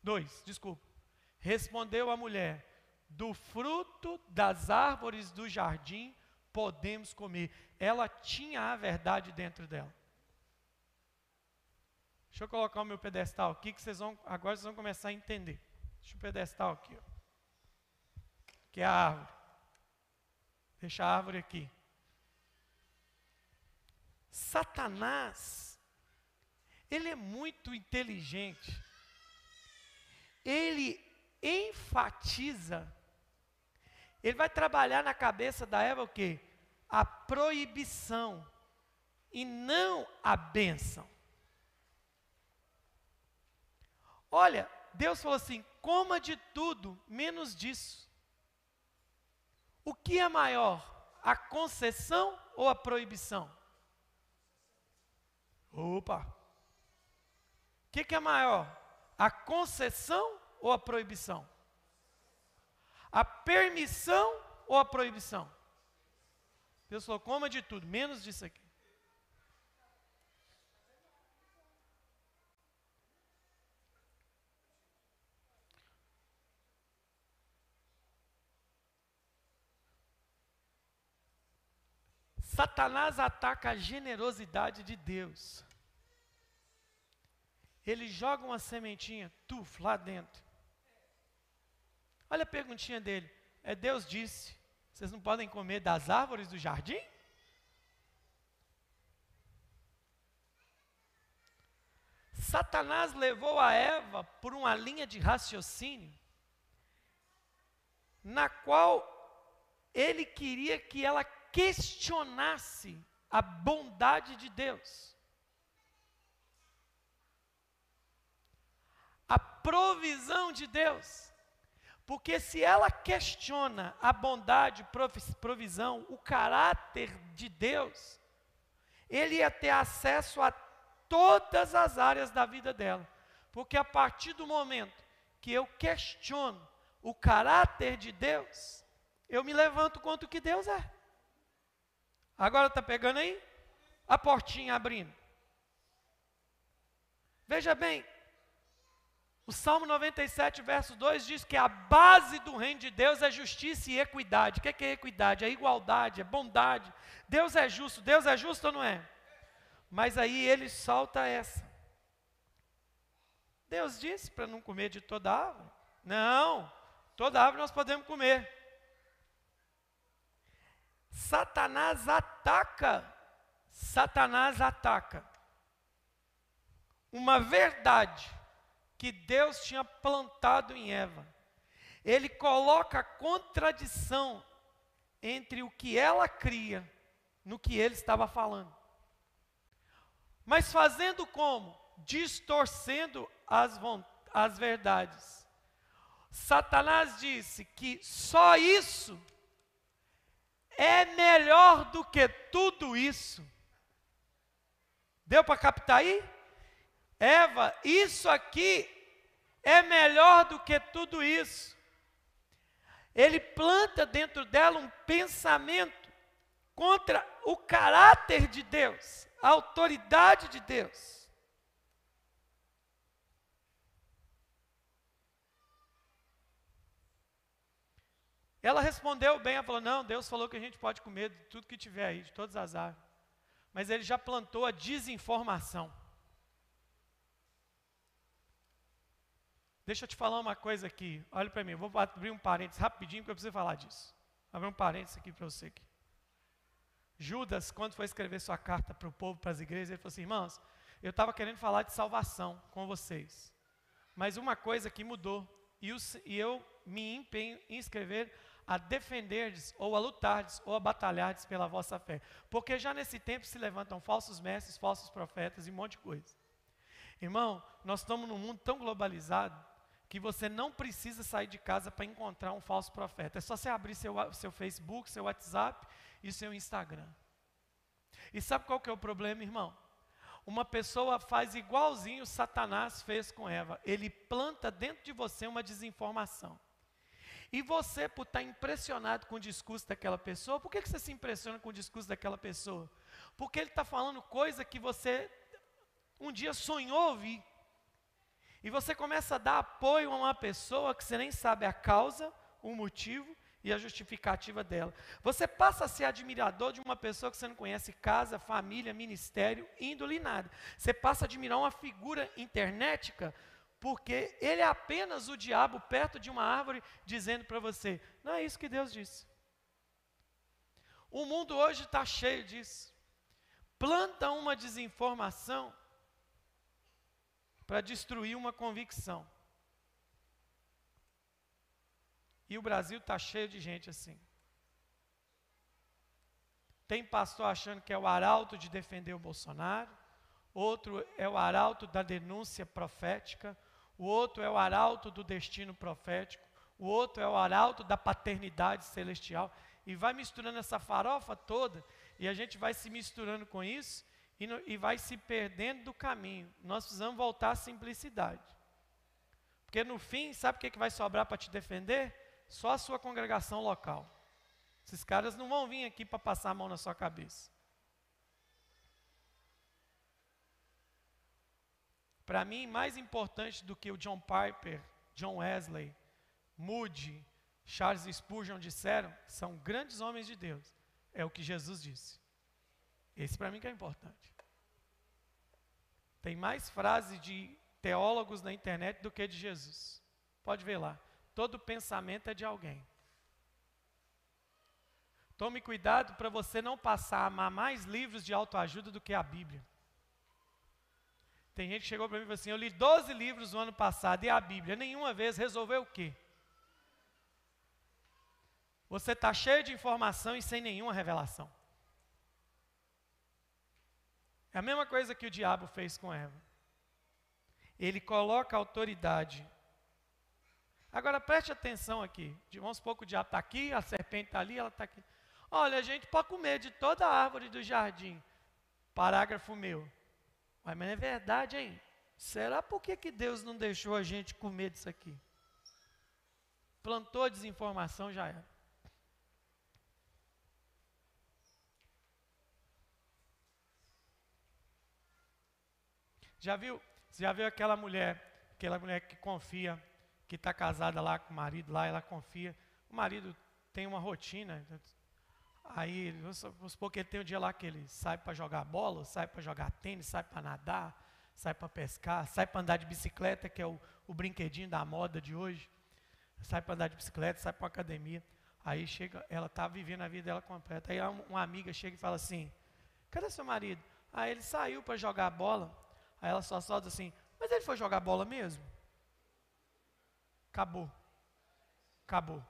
2, desculpa. Respondeu a mulher: do fruto das árvores do jardim podemos comer. Ela tinha a verdade dentro dela. Deixa eu colocar o meu pedestal aqui, que vocês vão, agora vocês vão começar a entender. Deixa o pedestal aqui, ó. que é a árvore. Deixa a árvore aqui. Satanás, ele é muito inteligente. Ele enfatiza ele vai trabalhar na cabeça da Eva o quê? a proibição e não a bênção. Olha, Deus falou assim: coma de tudo, menos disso. O que é maior, a concessão ou a proibição? Opa! O que, que é maior, a concessão ou a proibição? A permissão ou a proibição? Deus falou: coma de tudo, menos disso aqui. Satanás ataca a generosidade de Deus. Ele joga uma sementinha, tuf, lá dentro. Olha a perguntinha dele. É Deus disse: vocês não podem comer das árvores do jardim? Satanás levou a Eva por uma linha de raciocínio, na qual ele queria que ela questionasse a bondade de Deus. A provisão de Deus. Porque se ela questiona a bondade, provisão, o caráter de Deus, ele ia ter acesso a todas as áreas da vida dela. Porque a partir do momento que eu questiono o caráter de Deus, eu me levanto contra o que Deus é. Agora está pegando aí? A portinha abrindo. Veja bem, o Salmo 97, verso 2 diz que a base do reino de Deus é justiça e equidade. O que é, equidade? É igualdade, é bondade. Deus é justo. Deus é justo ou não é? Mas aí ele solta essa. Deus disse para não comer de toda árvore? Não, toda árvore nós podemos comer. Satanás ataca, Satanás ataca uma verdade que Deus tinha plantado em Eva. Ele coloca a contradição entre o que ela cria no que ele estava falando. Mas fazendo como? Distorcendo as, as verdades. Satanás disse que só isso é melhor do que tudo isso. Deu para captar aí? Eva, isso aqui é melhor do que tudo isso. Ele planta dentro dela um pensamento contra o caráter de Deus, a autoridade de Deus. Ela respondeu bem, ela falou: Não, Deus falou que a gente pode comer de tudo que tiver aí, de todas as árvores. Mas ele já plantou a desinformação. Deixa eu te falar uma coisa aqui. Olha para mim, vou abrir um parênteses rapidinho porque eu preciso falar disso. Vou abrir um parênteses aqui para você. Aqui. Judas, quando foi escrever sua carta para o povo, para as igrejas, ele falou assim: Irmãos, eu estava querendo falar de salvação com vocês. Mas uma coisa que mudou. E eu me empenho em escrever a defenderdes, ou a lutardes, ou a batalhardes pela vossa fé. Porque já nesse tempo se levantam falsos mestres, falsos profetas e um monte de coisa. Irmão, nós estamos num mundo tão globalizado que você não precisa sair de casa para encontrar um falso profeta. É só você abrir seu, seu Facebook, seu WhatsApp e seu Instagram. E sabe qual que é o problema, irmão? Uma pessoa faz igualzinho Satanás fez com Eva. Ele planta dentro de você uma desinformação. E você, por estar impressionado com o discurso daquela pessoa, por que, você se impressiona com o discurso daquela pessoa? Porque ele está falando coisa que você um dia sonhou ouvir. E você começa a dar apoio a uma pessoa que você nem sabe a causa, o motivo e a justificativa dela. Você passa a ser admirador de uma pessoa que você não conhece casa, família, ministério, índole nada. Você passa a admirar uma figura internetica porque ele é apenas o diabo perto de uma árvore dizendo para você: não é isso que Deus disse. O mundo hoje está cheio disso. Planta uma desinformação para destruir uma convicção. E o Brasil está cheio de gente assim. Tem pastor achando que é o arauto de defender o Bolsonaro, outro é o arauto da denúncia profética, o outro é o arauto do destino profético, o outro é o arauto da paternidade celestial. E vai misturando essa farofa toda, e a gente vai se misturando com isso e, no, e vai se perdendo do caminho. Nós precisamos voltar à simplicidade. Porque no fim, sabe o que, que vai sobrar para te defender? Só a sua congregação local. Esses caras não vão vir aqui para passar a mão na sua cabeça. Para mim, mais importante do que o John Piper, John Wesley, Moody, Charles Spurgeon disseram, são grandes homens de Deus. É o que Jesus disse. Esse para mim que é importante. Tem mais frases de teólogos na internet do que de Jesus. Pode ver lá. Todo pensamento é de alguém. Tome cuidado para você não passar a amar mais livros de autoajuda do que a Bíblia. Tem gente que chegou para mim e falou assim: Eu li 12 livros no ano passado e a Bíblia nenhuma vez resolveu o quê? Você está cheio de informação e sem nenhuma revelação. É a mesma coisa que o diabo fez com Eva. Ele coloca autoridade. Agora preste atenção aqui. Vamos supor que o diabo está aqui, a serpente está ali, ela está aqui. Olha, a gente pode comer de toda a árvore do jardim. Parágrafo meu. Mas, mas é verdade, hein? Será por que, que Deus não deixou a gente comer disso aqui? Plantou desinformação, já era. Já viu? Você já viu aquela mulher, aquela mulher que confia, que está casada lá com o marido, lá ela confia. O marido tem uma rotina. Aí, vamos supor que ele tem um dia lá que ele sai para jogar bola, sai para jogar tênis, sai para nadar, sai para pescar, sai para andar de bicicleta, que é o, o brinquedinho da moda de hoje. Sai para andar de bicicleta, sai para academia. Aí chega, ela está vivendo a vida dela completa. Aí uma amiga chega e fala assim: Cadê seu marido? Aí ele saiu para jogar bola. Aí ela só solta assim: Mas ele foi jogar bola mesmo? Acabou. Acabou.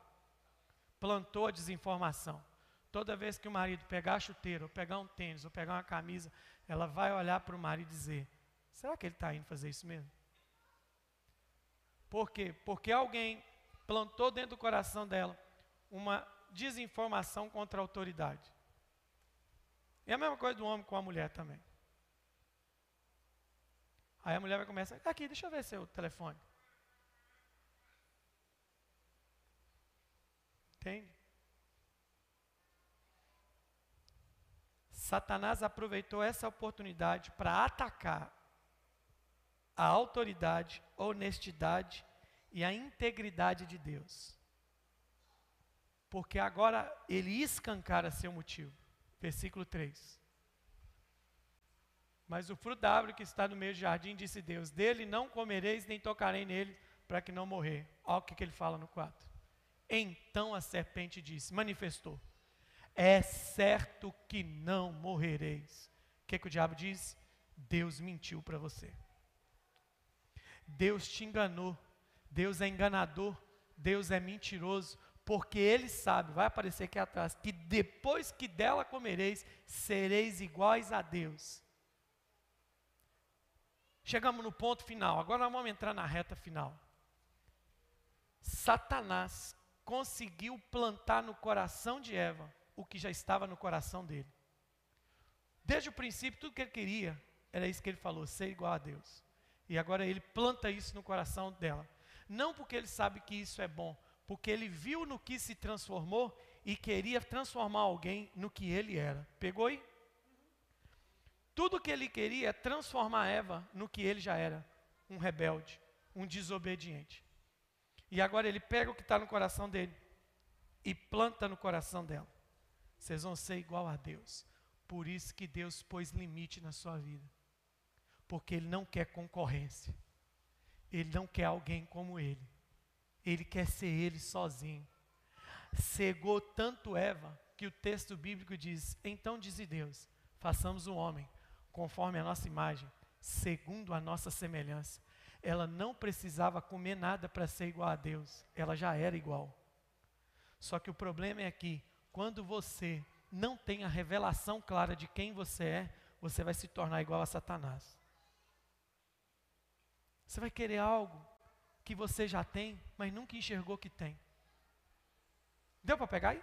Plantou a desinformação. Toda vez que o marido pegar a chuteira, ou pegar um tênis, ou pegar uma camisa, ela vai olhar para o marido e dizer: Será que ele está indo fazer isso mesmo? Por quê? Porque alguém plantou dentro do coração dela uma desinformação contra a autoridade. É a mesma coisa do homem com a mulher também. Aí a mulher vai começar, aqui, deixa eu ver seu telefone. Entende? Satanás aproveitou essa oportunidade para atacar a autoridade, honestidade e a integridade de Deus. Porque agora ele escancara seu motivo. Versículo 3. Mas o fruto da árvore que está no meio do jardim, disse Deus: Dele não comereis, nem tocarei nele, para que não morrer. Olha o que, que ele fala no 4. Então a serpente disse, manifestou: É certo que não morrereis. O que, que o diabo diz? Deus mentiu para você. Deus te enganou. Deus é enganador. Deus é mentiroso. Porque ele sabe, vai aparecer aqui atrás, que depois que dela comereis, sereis iguais a Deus Chegamos no ponto final, agora vamos entrar na reta final. Satanás conseguiu plantar no coração de Eva o que já estava no coração dele. Desde o princípio, tudo que ele queria era isso que ele falou: ser igual a Deus. E agora ele planta isso no coração dela. Não porque ele sabe que isso é bom, porque ele viu no que se transformou e queria transformar alguém no que ele era. Pegou aí? Tudo que ele queria é transformar Eva no que ele já era: um rebelde, um desobediente. E agora ele pega o que está no coração dele e planta no coração dela. Vocês vão ser igual a Deus. Por isso que Deus pôs limite na sua vida. Porque Ele não quer concorrência. Ele não quer alguém como Ele. Ele quer ser Ele sozinho. Cegou tanto Eva que o texto bíblico diz: Então diz Deus: façamos um homem conforme a nossa imagem, segundo a nossa semelhança. Ela não precisava comer nada para ser igual a Deus, ela já era igual. Só que o problema é que, quando você não tem a revelação clara de quem você é, você vai se tornar igual a Satanás. Você vai querer algo que você já tem, mas nunca enxergou que tem. Deu para pegar aí?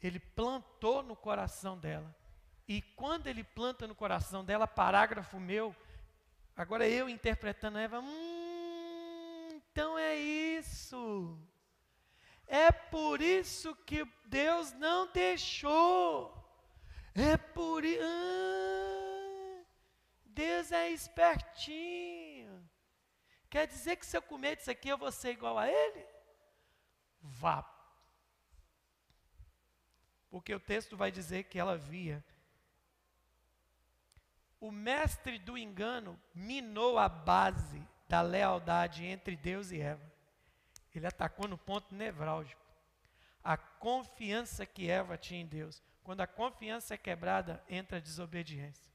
Ele plantou no coração dela. E quando ele planta no coração dela, parágrafo meu, agora eu interpretando Eva, hum, então é isso. É por isso que Deus não deixou. É por isso. Ah, Deus é espertinho. Quer dizer que se eu comer isso aqui eu vou ser igual a Ele? Vá. Porque o texto vai dizer que ela via. O mestre do engano minou a base da lealdade entre Deus e Eva. Ele atacou no ponto nevrálgico. A confiança que Eva tinha em Deus. Quando a confiança é quebrada, entra a desobediência.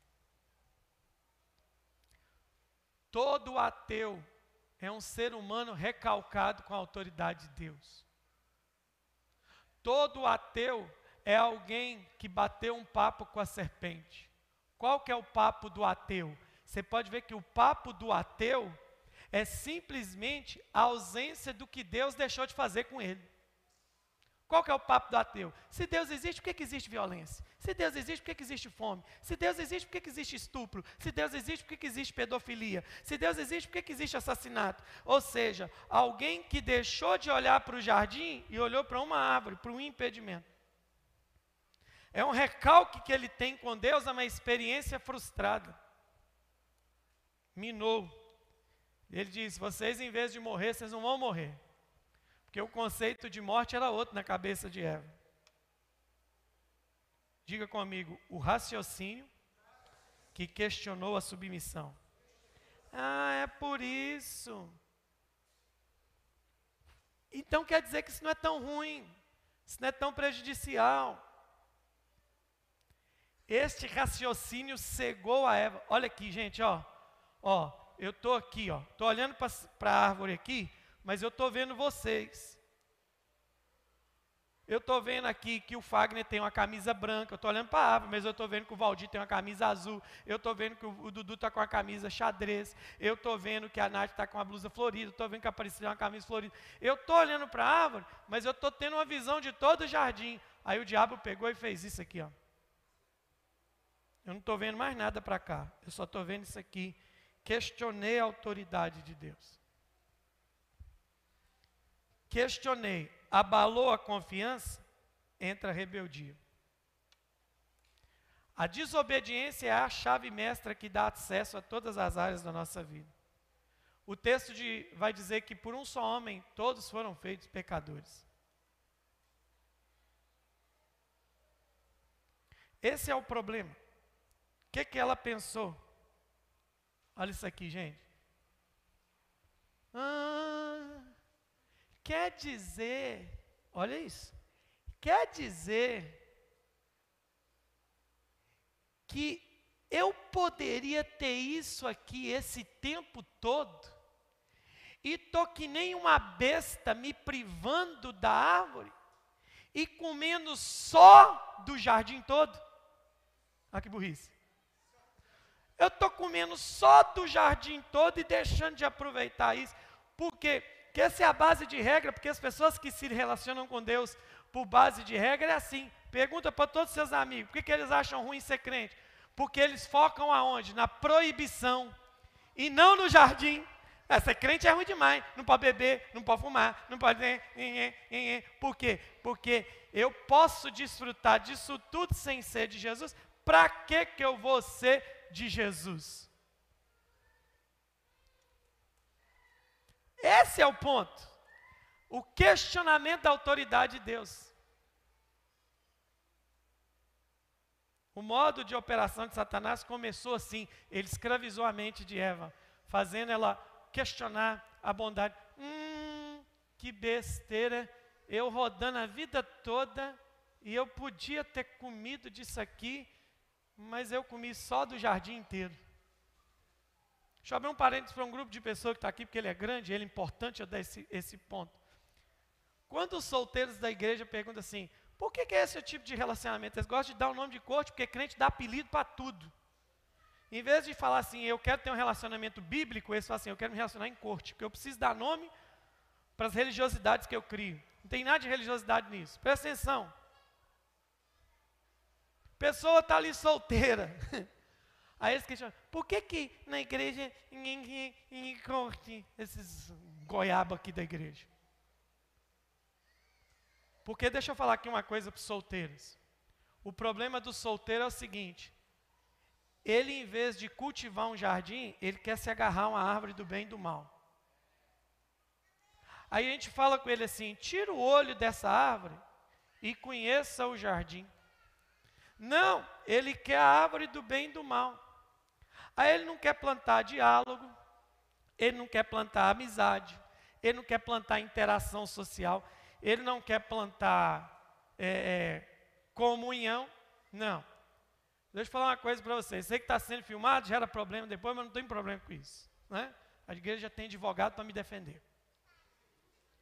Todo ateu é um ser humano recalcado com a autoridade de Deus. Todo ateu é alguém que bateu um papo com a serpente. Qual que é o papo do ateu? Você pode ver que o papo do ateu é simplesmente a ausência do que Deus deixou de fazer com ele. Qual que é o papo do ateu? Se Deus existe, por que, que existe violência? Se Deus existe, por que, que existe fome? Se Deus existe, por que, que existe estupro? Se Deus existe, por que, que existe pedofilia? Se Deus existe, por que, que existe assassinato? Ou seja, alguém que deixou de olhar para o jardim e olhou para uma árvore, para um impedimento. É um recalque que ele tem com Deus, é uma experiência frustrada. Minou. Ele diz: vocês, em vez de morrer, vocês não vão morrer. Porque o conceito de morte era outro na cabeça de Eva. Diga comigo, o raciocínio que questionou a submissão. Ah, é por isso. Então quer dizer que isso não é tão ruim, isso não é tão prejudicial. Este raciocínio cegou a Eva. Olha aqui, gente, ó. Ó, eu estou aqui, ó. Estou olhando para a árvore aqui, mas eu estou vendo vocês. Eu estou vendo aqui que o Fagner tem uma camisa branca, eu estou olhando para a árvore, mas eu estou vendo que o Valdir tem uma camisa azul, eu estou vendo que o, Dudu está com uma camisa xadrez, eu estou vendo que a Nath está com uma blusa florida, estou vendo que a Aparecida tem uma camisa florida. Eu estou olhando para a árvore, mas eu estou tendo uma visão de todo o jardim. Aí o diabo pegou e fez isso aqui, ó. Eu não estou vendo mais nada para cá, eu só estou vendo isso aqui. Questionei a autoridade de Deus. Questionei abalou a confiança, entra a rebeldia. A desobediência é a chave mestra que dá acesso a todas as áreas da nossa vida. O texto de, vai dizer que por um só homem todos foram feitos pecadores. Esse é o problema. O que, que ela pensou? Olha isso aqui, gente. Ah, Quer dizer, olha isso, quer dizer que eu poderia ter isso aqui esse tempo todo e tô que nem uma besta me privando da árvore e comendo só do jardim todo. Olha que burrice. Eu estou comendo só do jardim todo e deixando de aproveitar isso. Porque que essa é a base de regra, porque as pessoas que se relacionam com Deus por base de regra é assim. Pergunta para todos os seus amigos, por que, que eles acham ruim ser crente? Porque eles focam aonde? Na proibição e não no jardim. É, ser crente é ruim demais, não pode beber, não pode fumar, não pode. Por quê? Porque eu posso desfrutar disso tudo sem ser de Jesus. Para que, que eu vou ser de Jesus? Esse é o ponto. O questionamento da autoridade de Deus. O modo de operação de Satanás começou assim: ele escravizou a mente de Eva, fazendo ela questionar a bondade. Hum, que besteira, eu rodando a vida toda e eu podia ter comido disso aqui, mas eu comi só do jardim inteiro. Deixa eu abrir um parênteses para um grupo de pessoas que está aqui, porque ele é grande, ele é importante eu dar esse, esse ponto. Quando os solteiros da igreja perguntam assim, Por que, que é esse tipo de relacionamento? Eles gostam de dar o um nome de corte, porque crente dá apelido para tudo. Em vez de falar assim, eu quero ter um relacionamento bíblico, eles falam assim, eu quero me relacionar em corte, porque eu preciso dar nome para as religiosidades que eu crio. Não tem nada de religiosidade nisso. Presta atenção. Pessoa está ali solteira. Aí eles questionam, por que, que na igreja ninguém, corte esses goiaba aqui da igreja? Porque deixa eu falar aqui uma coisa para os solteiros. O problema do solteiro é o seguinte: ele, em vez de cultivar um jardim, ele quer se agarrar a uma árvore do bem e do mal. Aí a gente fala com ele assim: tira o olho dessa árvore e conheça o jardim. Não, ele quer a árvore do bem e do mal. Aí ele não quer plantar diálogo, ele não quer plantar amizade, ele não quer plantar interação social, ele não quer plantar é, é, comunhão. Não. Deixa eu falar uma coisa para vocês. Sei que está sendo filmado, gera problema depois, mas não tem problema com isso. Né? A igreja tem advogado para me defender.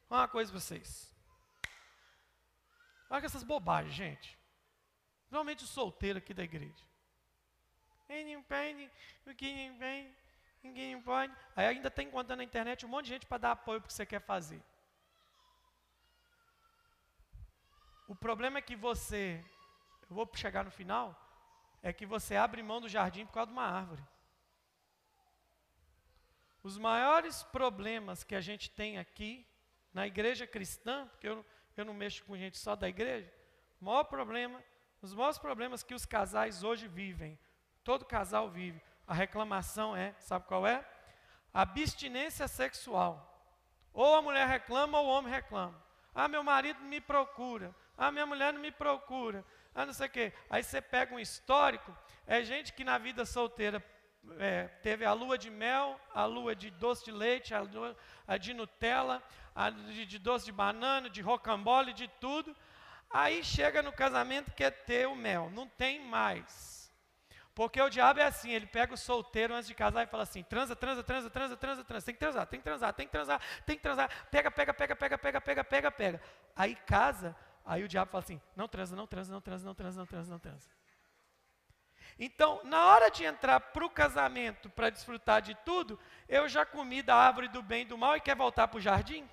Uma coisa para vocês. Olha essas bobagens, gente. Principalmente o solteiro aqui da igreja. Ninguém pede, ninguém vem, ninguém pode. Aí ainda está encontrando na internet um monte de gente para dar apoio para o que você quer fazer. O problema é que você, eu vou chegar no final, é que você abre mão do jardim por causa de uma árvore. Os maiores problemas que a gente tem aqui, na igreja cristã, porque eu, eu não mexo com gente só da igreja, o maior problema, os maiores problemas que os casais hoje vivem, todo casal vive, a reclamação é, sabe qual é? Abstinência sexual. Ou a mulher reclama ou o homem reclama. Ah, meu marido me procura. Ah, minha mulher não me procura. Ah, não sei o quê. Aí você pega um histórico, é gente que na vida solteira é, teve a lua de mel, a lua de doce de leite, a, lua, a de Nutella, a de, de, doce de banana, de rocambole, de tudo. Aí chega no casamento quer ter o mel. Não tem mais. Porque o diabo é assim, ele pega o solteiro antes de casar e fala assim: transa, transa, transa, transa, transa, transa, tem que transar, tem que transar, tem que transar, tem que transar, pega, pega, pega, pega, pega, pega, pega, pega. Aí casa, Aí o diabo fala assim: não transa, não transa, não transa, não transa, não transa, não transa. Então, na hora de entrar para o casamento para desfrutar de tudo, eu já comi da árvore do bem e do mal e quer voltar para o jardim?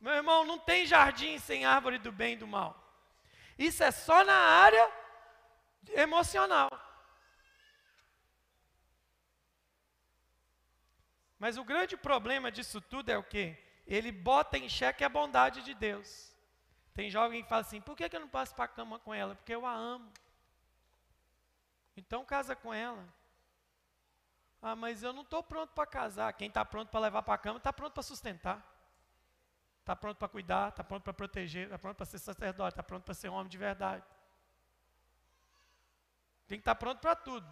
Meu irmão, não tem jardim sem árvore do bem e do mal. Isso é só na área emocional. Mas o grande problema disso tudo é o quê? Ele bota em xeque a bondade de Deus. Tem jovem que fala assim: por que, eu não passo para a cama com ela? Porque eu a amo. Então casa com ela. Ah, mas eu não estou pronto para casar. Quem está pronto para levar para a cama está pronto para sustentar. Está pronto para cuidar, está pronto para proteger, está pronto para ser sacerdote, está pronto para ser homem de verdade. Tem que estar tá pronto para tudo.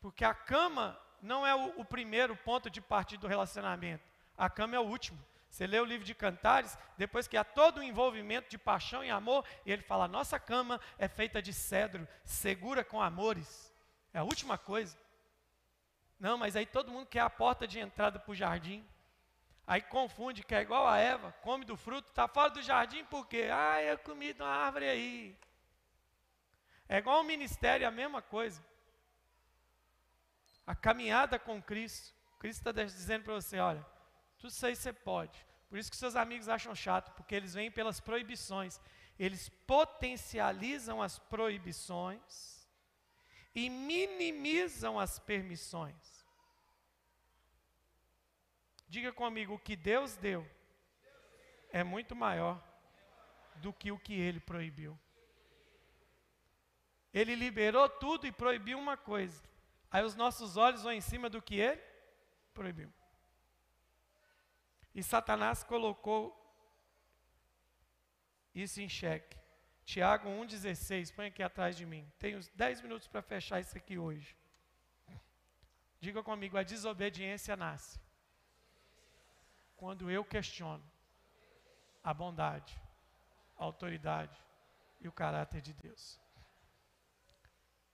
Porque a cama não é o, o primeiro ponto de partida do relacionamento. A cama é o último. Você lê o livro de Cantares, depois que há todo o envolvimento de paixão e amor, e ele fala: nossa cama é feita de cedro, segura com amores. É a última coisa. Não, mas aí todo mundo quer a porta de entrada para o jardim. Aí confunde, que é igual a Eva, come do fruto, está fora do jardim por quê? Ah, eu comi de uma árvore aí. É igual o ministério, a mesma coisa. A caminhada com Cristo. Cristo está dizendo para você: olha, tudo isso aí você pode. Por isso que seus amigos acham chato, porque eles vêm pelas proibições. Eles potencializam as proibições e minimizam as permissões. Diga comigo, o que Deus deu é muito maior do que o que ele proibiu. Ele liberou tudo e proibiu uma coisa. Aí os nossos olhos vão em cima do que ele proibiu. E Satanás colocou isso em xeque. Tiago 1,16, põe aqui atrás de mim. Tenho 10 minutos para fechar isso aqui hoje. Diga comigo, a desobediência nasce quando eu questiono a bondade, a autoridade e o caráter de Deus.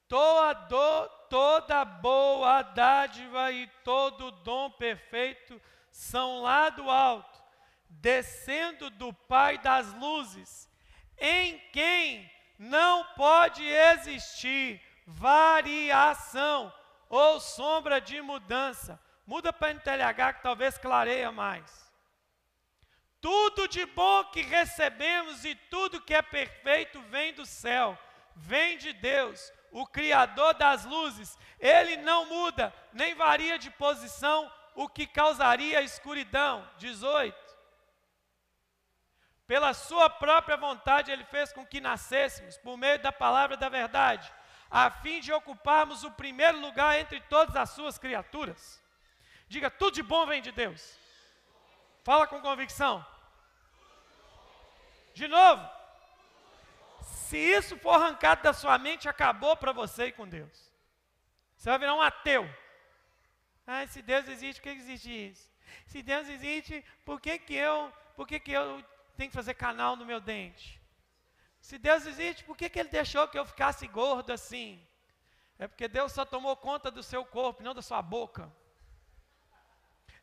Toda, toda boa dádiva e todo dom perfeito são lá do alto, descendo do Pai das luzes, em quem não pode existir variação ou sombra de mudança. Muda para NTLH que talvez clareia mais. Tudo de bom que recebemos e tudo que é perfeito vem do céu, vem de Deus, o Criador das luzes. Ele não muda, nem varia de posição, o que causaria escuridão. 18. Pela sua própria vontade, ele fez com que nascêssemos, por meio da palavra da verdade, a fim de ocuparmos o primeiro lugar entre todas as suas criaturas. Diga, tudo de bom vem de Deus. Fala com convicção. De novo. Se isso for arrancado da sua mente, acabou para você e com Deus. Você vai virar um ateu. Ah, se Deus existe, por que existe isso? Se Deus existe, por que, que eu, por que, que eu tenho que fazer canal no meu dente? Se Deus existe, por que, que Ele deixou que eu ficasse gordo assim? É porque Deus só tomou conta do seu corpo, não da sua boca.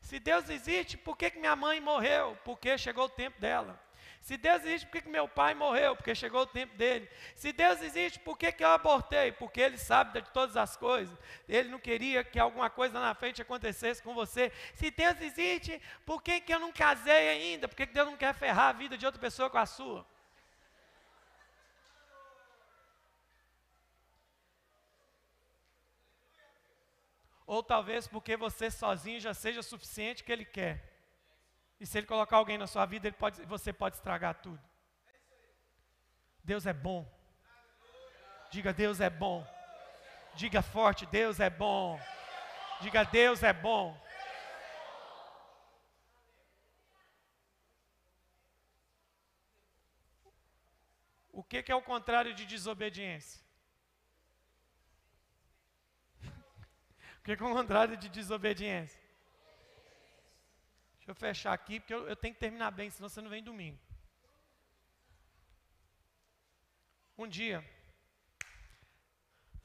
Se Deus existe, por que, que minha mãe morreu? Porque chegou o tempo dela. Se Deus existe, por que, que meu pai morreu? Porque chegou o tempo dele. Se Deus existe, por que, que eu abortei? Porque Ele sabe de todas as coisas. Ele não queria que alguma coisa na frente acontecesse com você. Se Deus existe, por que, que eu não casei ainda? Por que, que Deus não quer ferrar a vida de outra pessoa com a sua? Ou talvez porque você sozinho já seja suficiente que Ele quer. E se ele colocar alguém na sua vida, pode, você pode estragar tudo. Deus é bom. Diga, Deus é bom. Diga forte, Deus é bom. Diga, Deus é bom. O que, que é o contrário de desobediência? o que, é o contrário de desobediência? Deixa eu fechar aqui, porque eu, eu tenho que terminar bem, senão você não vem domingo. Um dia,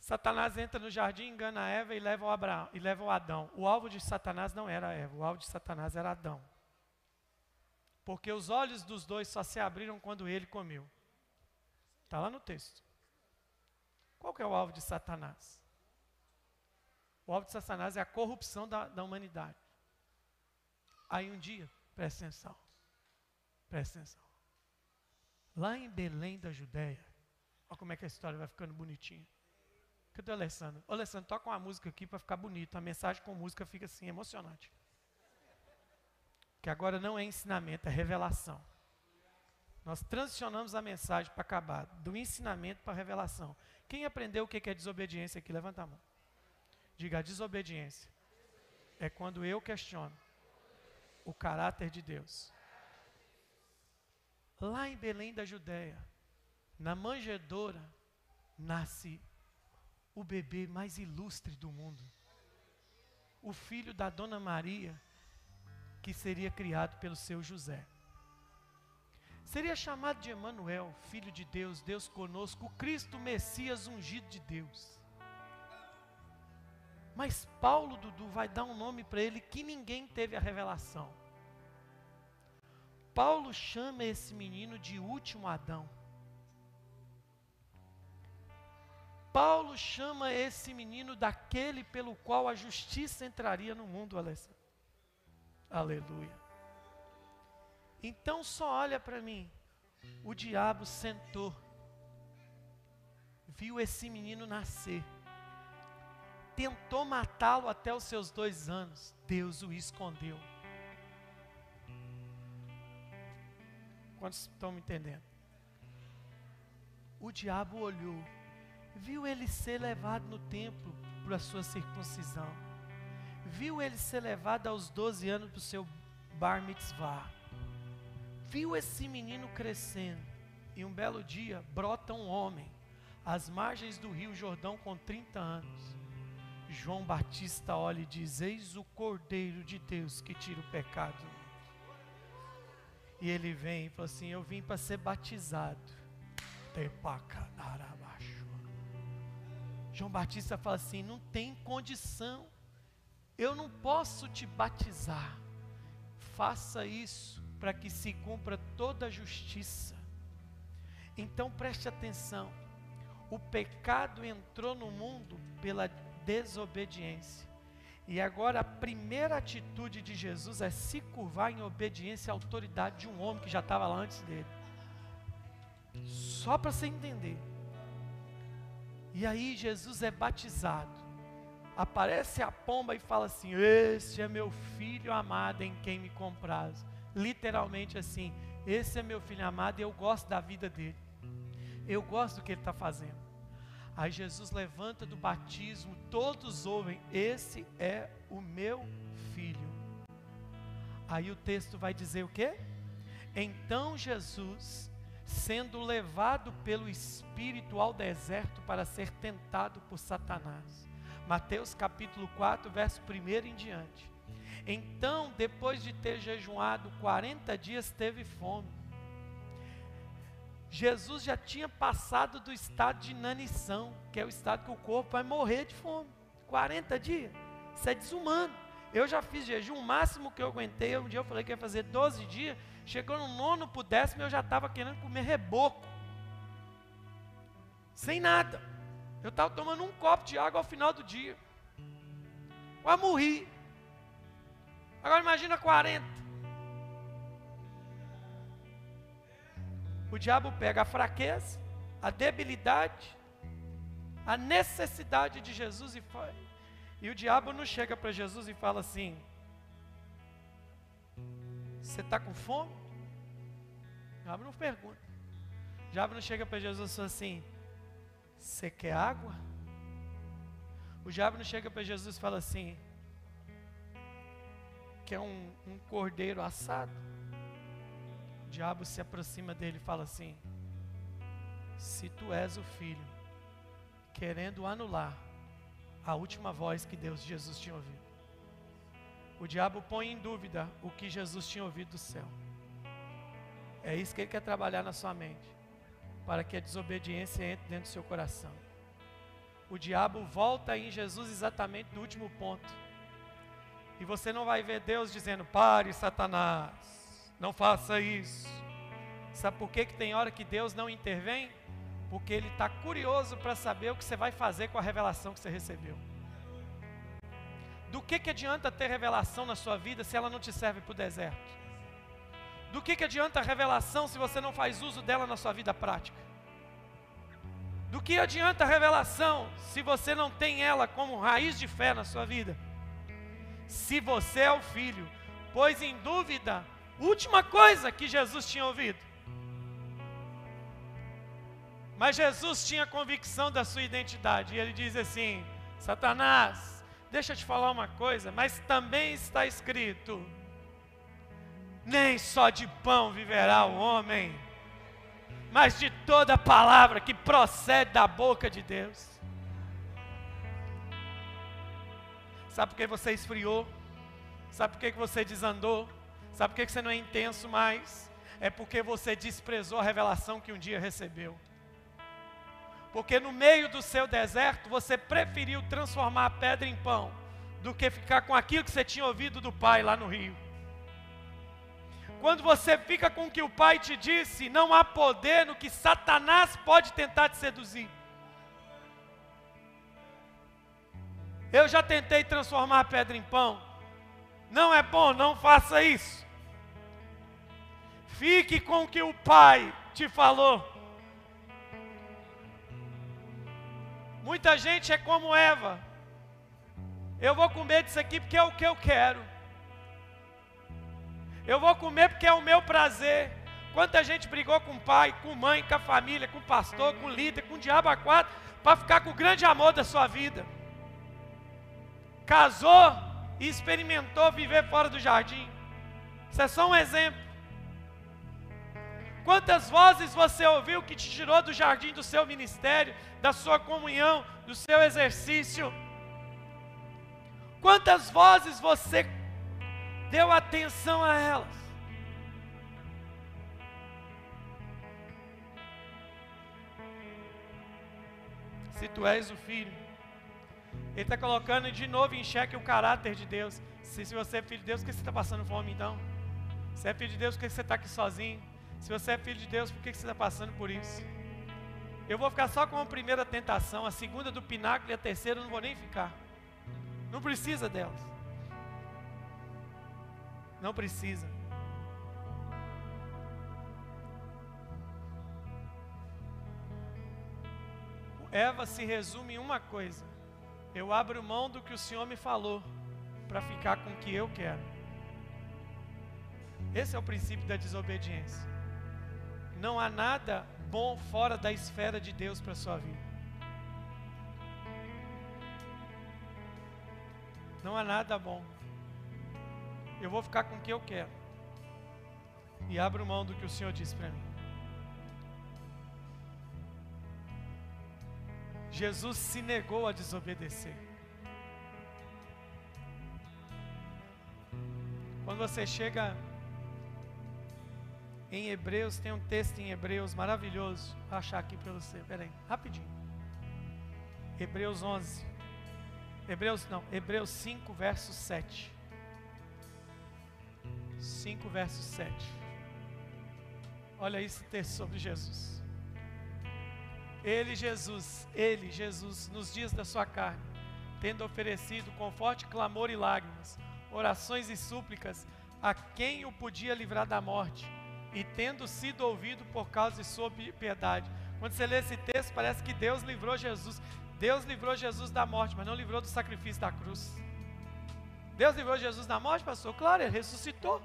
Satanás entra no jardim, engana a Eva e leva o, Abraão, e leva o Adão. O alvo de Satanás não era Eva, o alvo de Satanás era Adão. Porque os olhos dos dois só se abriram quando ele comeu. Está lá no texto. Qual que é o alvo de Satanás? O alvo de Satanás é a corrupção da, da humanidade. Aí um dia, presta atenção, presta atenção. Lá em Belém da Judéia, olha como é que a história vai ficando bonitinha. Cadê o Alessandro? Ô Alessandro, toca uma música aqui para ficar bonito. A mensagem com música fica assim, emocionante. Que agora não é ensinamento, é revelação. Nós transicionamos a mensagem para acabar, do ensinamento para a revelação. Quem aprendeu o que é desobediência aqui? Levanta a mão. Diga, a desobediência é quando eu questiono o caráter de Deus. Lá em Belém da Judéia, na manjedoura, nasce o bebê mais ilustre do mundo. O filho da Dona Maria, que seria criado pelo seu José. Seria chamado de Emanuel, filho de Deus, Deus conosco, o Cristo Messias ungido de Deus. Mas Paulo, Dudu, vai dar um nome para ele que ninguém teve a revelação. Paulo chama esse menino de último Adão. Paulo chama esse menino daquele pelo qual a justiça entraria no mundo, Alessandro. Aleluia. Então só olha para mim. O diabo sentou, viu esse menino nascer tentou matá-lo até os seus dois anos, Deus o escondeu. Quantos estão me entendendo? O diabo olhou, viu ele ser levado no templo para a sua circuncisão, viu ele ser levado aos 12 anos para o seu bar mitzvah, viu esse menino crescendo, e um belo dia brota um homem às margens do rio Jordão com 30 anos João Batista olha e diz: Eis o Cordeiro de Deus que tira o pecado. E ele vem e fala assim: Eu vim para ser batizado. João Batista fala assim: Não tem condição, eu não posso te batizar. Faça isso para que se cumpra toda a justiça. Então preste atenção: o pecado entrou no mundo pela desobediência. E agora a primeira atitude de Jesus é se curvar em obediência à autoridade de um homem que já estava lá antes dele. Só para você entender. E aí Jesus é batizado. Aparece a pomba e fala assim: Este é meu filho amado em quem me compraz. Literalmente assim: Esse é meu filho amado e eu gosto da vida dele. Eu gosto do que ele está fazendo. Aí Jesus levanta do batismo, todos ouvem: Esse é o meu filho. Aí o texto vai dizer o quê? Então Jesus, sendo levado pelo Espírito ao deserto para ser tentado por Satanás. Mateus capítulo 4, verso 1 em diante. Então, depois de ter jejuado 40 dias, teve fome. Jesus já tinha passado do estado de inanição, que é o estado que o corpo vai morrer de fome. 40 dias. Isso é desumano. Eu já fiz jejum, o máximo que eu aguentei, um dia eu falei que ia fazer 12 dias, chegou no nono para o décimo eu já estava querendo comer reboco. Sem nada. Eu estava tomando um copo de água ao final do dia. Quase morri. Agora imagina 40. O diabo pega a fraqueza, a debilidade, a necessidade de Jesus e. E o diabo não chega para Jesus e fala assim: Você está com fome? O diabo não pergunta. O diabo não chega para Jesus e fala assim: Você quer água? O diabo não chega para Jesus e fala assim: Quer um, um cordeiro assado? Diabo se aproxima dele e fala assim: Se tu és o filho, querendo anular a última voz que Deus Jesus tinha ouvido. O diabo põe em dúvida o que Jesus tinha ouvido do céu. É isso que ele quer trabalhar na sua mente, para que a desobediência entre dentro do seu coração. O diabo volta em Jesus exatamente no último ponto. E você não vai ver Deus dizendo: pare, Satanás não faça isso. Sabe por que, que tem hora que Deus não intervém? Porque Ele está curioso para saber o que você vai fazer com a revelação que você recebeu. Do que, que adianta ter revelação na sua vida se ela não te serve para o deserto? Do que, que adianta a revelação se você não faz uso dela na sua vida prática? Do que adianta a revelação se você não tem ela como raiz de fé na sua vida? Se você é o filho, pois em dúvida Última coisa que Jesus tinha ouvido. Mas Jesus tinha convicção da sua identidade. E ele diz assim: Satanás, deixa eu te falar uma coisa, mas também está escrito: nem só de pão viverá o homem, mas de toda palavra que procede da boca de Deus. Sabe por que você esfriou? Sabe por que você desandou? Sabe por que você não é intenso mais? É porque você desprezou a revelação que um dia recebeu. Porque no meio do seu deserto você preferiu transformar a pedra em pão do que ficar com aquilo que você tinha ouvido do pai lá no rio. Quando você fica com o que o pai te disse, não há poder no que Satanás pode tentar te seduzir. Eu já tentei transformar a pedra em pão. Não é bom, não faça isso. Fique com o que o Pai te falou. Muita gente é como Eva. Eu vou comer disso aqui porque é o que eu quero. Eu vou comer porque é o meu prazer. Quanta gente brigou com o pai, com mãe, com a família, com o pastor, com o líder, com o diabo a quatro, para ficar com o grande amor da sua vida. Casou e experimentou viver fora do jardim. Isso é só um exemplo. Quantas vozes você ouviu que te tirou do jardim do seu ministério, da sua comunhão, do seu exercício? Quantas vozes você deu atenção a elas? Se tu és o filho, ele está colocando de novo em xeque o caráter de Deus. Se, se você é filho de Deus, por que você está passando fome então? Se é filho de Deus, por que você está aqui sozinho? Se você é filho de Deus, por que você está passando por isso? Eu vou ficar só com a primeira tentação, a segunda do pináculo e a terceira eu não vou nem ficar. Não precisa delas. Não precisa. Eva se resume em uma coisa: eu abro mão do que o Senhor me falou para ficar com o que eu quero. Esse é o princípio da desobediência. Não há nada bom fora da esfera de Deus para a sua vida. Não há nada bom. Eu vou ficar com o que eu quero. E abro mão do que o Senhor disse para mim. Jesus se negou a desobedecer. Quando você chega em Hebreus, tem um texto em Hebreus maravilhoso. Vou achar aqui para você. Peraí, rapidinho. Hebreus 11. Hebreus não, Hebreus 5, verso 7. 5, verso 7. Olha esse texto sobre Jesus. Ele, Jesus, ele, Jesus, nos dias da sua carne, tendo oferecido com forte clamor e lágrimas, orações e súplicas a quem o podia livrar da morte, e tendo sido ouvido por causa de sua piedade. Quando você lê esse texto, parece que Deus livrou Jesus. Deus livrou Jesus da morte, mas não livrou do sacrifício da cruz. Deus livrou Jesus da morte, pastor? Claro, ele ressuscitou.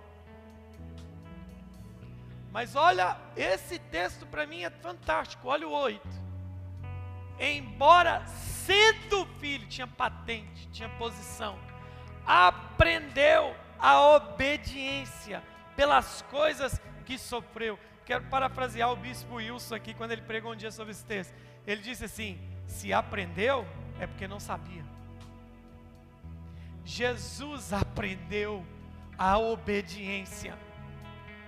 Mas olha, esse texto para mim é fantástico. Olha o 8. Embora sendo filho, tinha patente, tinha posição, aprendeu a obediência pelas coisas que sofreu. Quero parafrasear o bispo Wilson aqui quando ele pregou um dia sobre esse texto. Ele disse assim: se aprendeu, é porque não sabia. Jesus aprendeu a obediência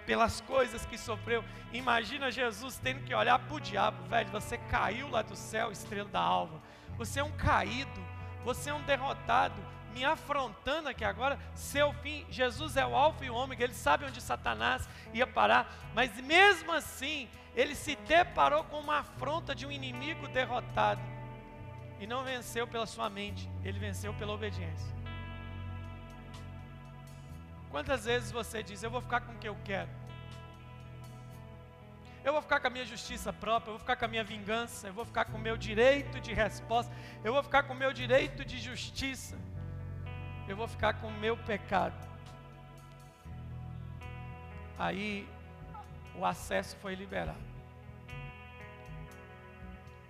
pelas coisas que sofreu. Imagina Jesus tendo que olhar para o diabo, velho. Você caiu lá do céu, estrela da alva. Você é um caído, você é um derrotado, me afrontando aqui agora. Seu fim, Jesus é o Alfa e o Ômega, ele sabe onde Satanás ia parar, mas mesmo assim, ele se deparou com uma afronta de um inimigo derrotado e não venceu pela sua mente, ele venceu pela obediência. Quantas vezes você diz, eu vou ficar com o que eu quero? Eu vou ficar com a minha justiça própria, eu vou ficar com a minha vingança, eu vou ficar com o meu direito de resposta, eu vou ficar com o meu direito de justiça, eu vou ficar com o meu pecado. Aí o acesso foi liberado.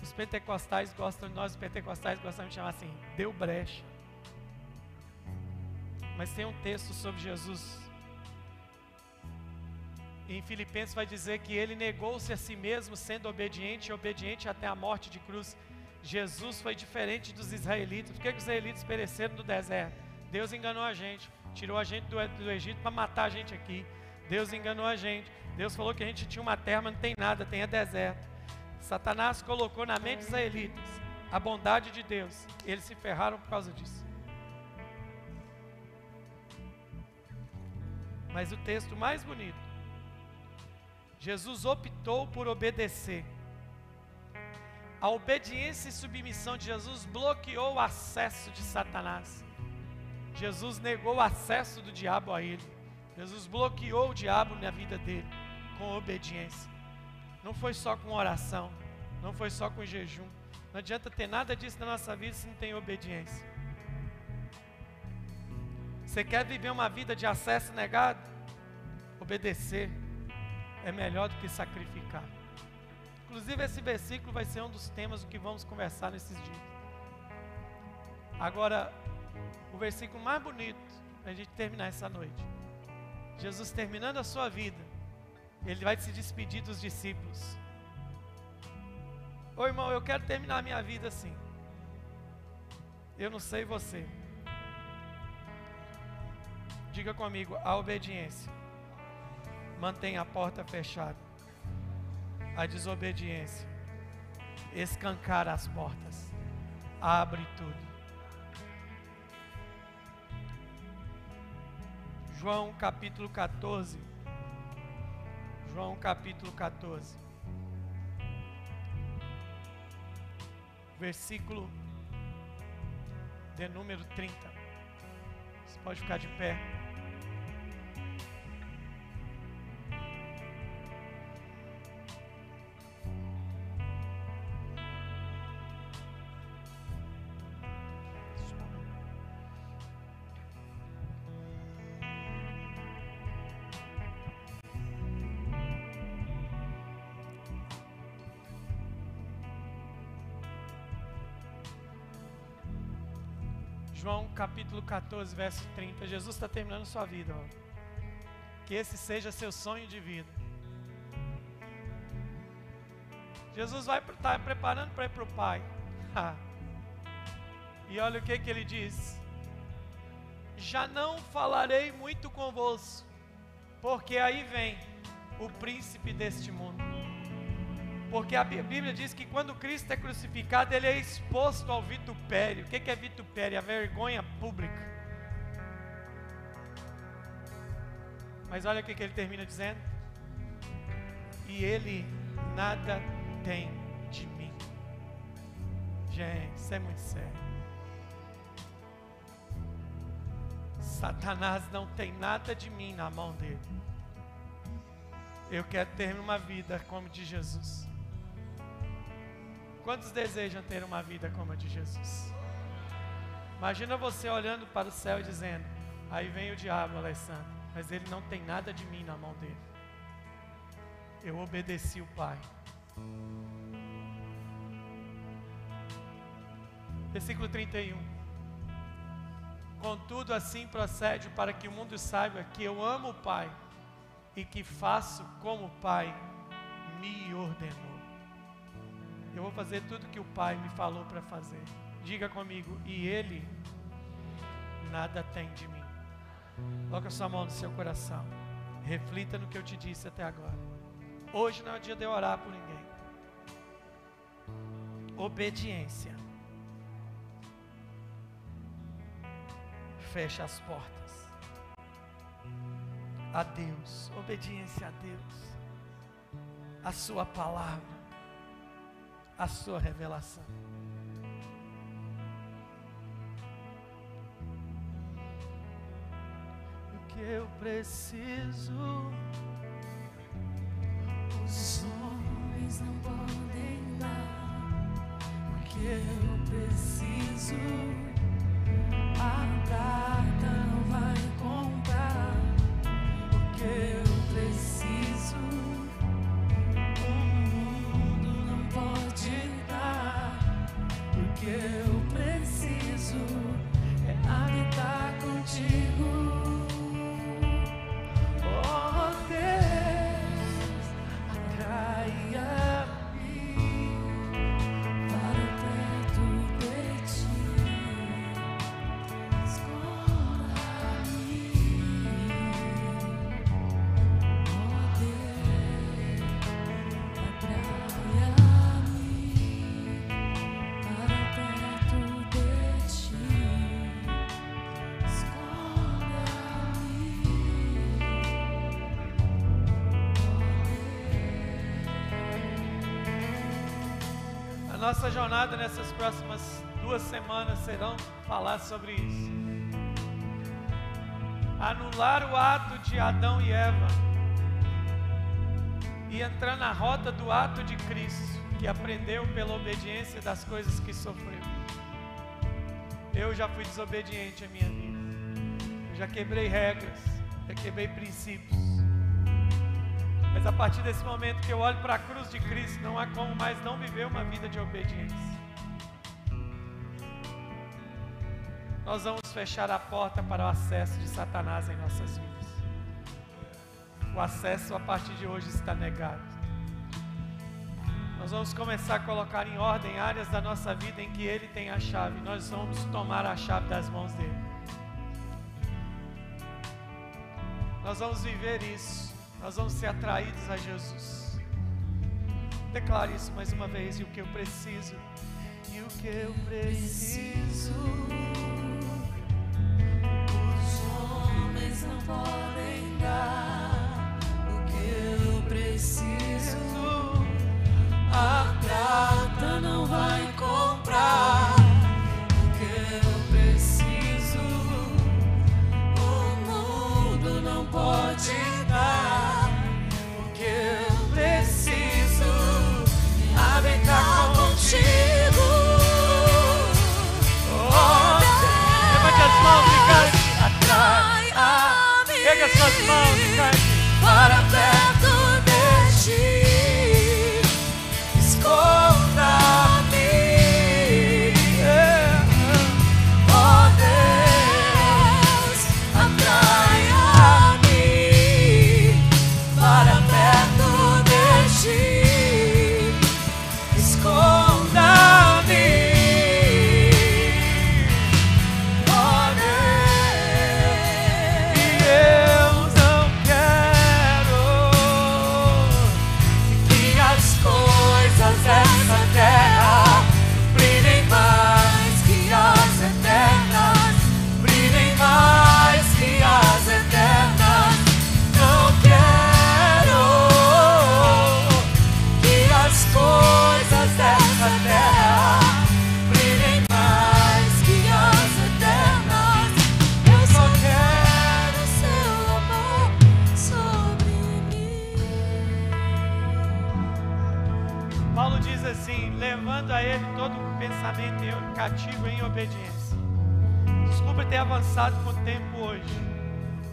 Os pentecostais gostam, nós os pentecostais gostamos de chamar assim, deu brecha. Mas tem um texto sobre Jesus. Em Filipenses vai dizer que ele negou-se a si mesmo, sendo obediente e obediente até a morte de cruz. Jesus foi diferente dos israelitas. Por que os israelitas pereceram no deserto? Deus enganou a gente, tirou a gente do, do Egito para matar a gente aqui. Deus enganou a gente. Deus falou que a gente tinha uma terra, mas não tem nada, tem é deserto. Satanás colocou na mente dos israelitas a bondade de Deus. Eles se ferraram por causa disso. Mas o texto mais bonito. Jesus optou por obedecer. A obediência e submissão de Jesus bloqueou o acesso de Satanás. Jesus negou o acesso do diabo a ele. Jesus bloqueou o diabo na vida dele com obediência. Não foi só com oração, não foi só com jejum. Não adianta ter nada disso na nossa vida se não tem obediência. Você quer viver uma vida de acesso negado? Obedecer é melhor do que sacrificar. Inclusive, esse versículo vai ser um dos temas do que vamos conversar nesses dias. Agora, o versículo mais bonito para a gente terminar essa noite. Jesus terminando a sua vida, ele vai se despedir dos discípulos. Ô irmão, eu quero terminar a minha vida assim. Eu não sei você. Diga comigo, a obediência mantém a porta fechada. A desobediência escancara as portas, abre tudo. João capítulo 14. João capítulo 14. Versículo de número 30. Você pode ficar de pé. Capítulo 14, verso 30. Jesus está terminando sua vida. Ó. Que esse seja seu sonho de vida. Jesus vai estar tá preparando para ir para o Pai. e olha o que, que ele diz: Já não falarei muito convosco, porque aí vem o príncipe deste mundo. Porque a Bíblia diz que quando Cristo é crucificado, ele é exposto ao vitupério. O que é vitupério? A vergonha pública. Mas olha o que ele termina dizendo: E ele nada tem de mim. Gente, isso é muito sério. Satanás não tem nada de mim na mão dele. Eu quero ter uma vida como de Jesus. Quantos desejam ter uma vida como a de Jesus? Imagina você olhando para o céu e dizendo: Aí vem o diabo, Alessandro, mas ele não tem nada de mim na mão dele. Eu obedeci o Pai. Versículo 31. Contudo, assim procede para que o mundo saiba que eu amo o Pai e que faço como o Pai me ordenou. Eu vou fazer tudo que o Pai me falou para fazer. Diga comigo, e Ele nada tem de mim. Coloque a sua mão no seu coração. Reflita no que eu te disse até agora. Hoje não é dia de orar por ninguém. Obediência. Fecha as portas. A Deus. Obediência a Deus. A Sua palavra a sua revelação. Eu preciso, os homens não podem dar. O que eu preciso, a jornada nessas próximas duas semanas serão falar sobre isso. Anular o ato de Adão e Eva e entrar na rota do ato de Cristo, que aprendeu pela obediência das coisas que sofreu. Eu já fui desobediente a minha vida. Eu já quebrei regras, já quebrei princípios. Mas a partir desse momento que eu olho para a cruz de Cristo, não há como mais não viver uma vida de obediência. Nós vamos fechar a porta para o acesso de Satanás em nossas vidas. O acesso a partir de hoje está negado. Nós vamos começar a colocar em ordem áreas da nossa vida em que Ele tem a chave. Nós vamos tomar a chave das mãos dele. Nós vamos viver isso nós vamos ser atraídos a Jesus. Declare isso mais uma vez. E o que eu preciso, e o que eu preciso, os homens não podem dar. O que eu preciso, a prata não vai comprar. O que eu preciso, o mundo não pode Douglas Mountain.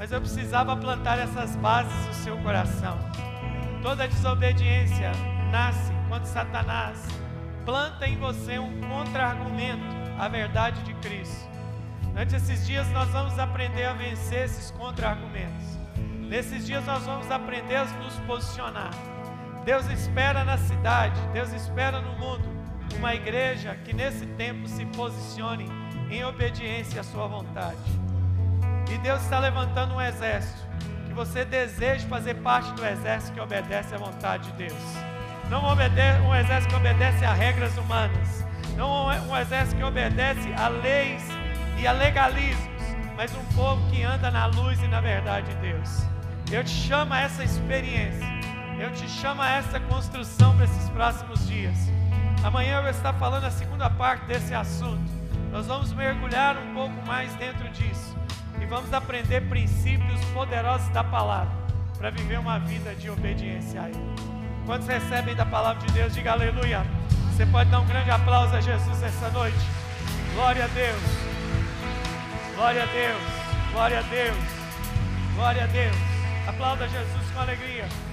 Mas eu precisava plantar essas bases no seu coração. Toda desobediência nasce quando Satanás planta em você um contra-argumento à verdade de Cristo. Durante esses dias nós vamos aprender a vencer esses contra-argumentos. Nesses dias nós vamos aprender a nos posicionar. Deus espera na cidade, Deus espera no mundo uma igreja que nesse tempo se posicione em obediência à sua vontade. E Deus está levantando um exército. Que você deseje fazer parte do exército que obedece à vontade de Deus. Não um exército que obedece a regras humanas. Não um exército que obedece a leis e a legalismos. Mas um povo que anda na luz e na verdade de Deus. Eu te chamo a essa experiência. Eu te chamo a essa construção para esses próximos dias. Amanhã eu vou estar falando a segunda parte desse assunto. Nós vamos mergulhar um pouco mais dentro disso vamos aprender princípios poderosos da palavra para viver uma vida de obediência a Ele. Quantos recebem da palavra de Deus, diga aleluia. Você pode dar um grande aplauso a Jesus essa noite. Glória a Deus. Glória a Deus. Glória a Deus. Glória a Deus. Aplauda Jesus com alegria.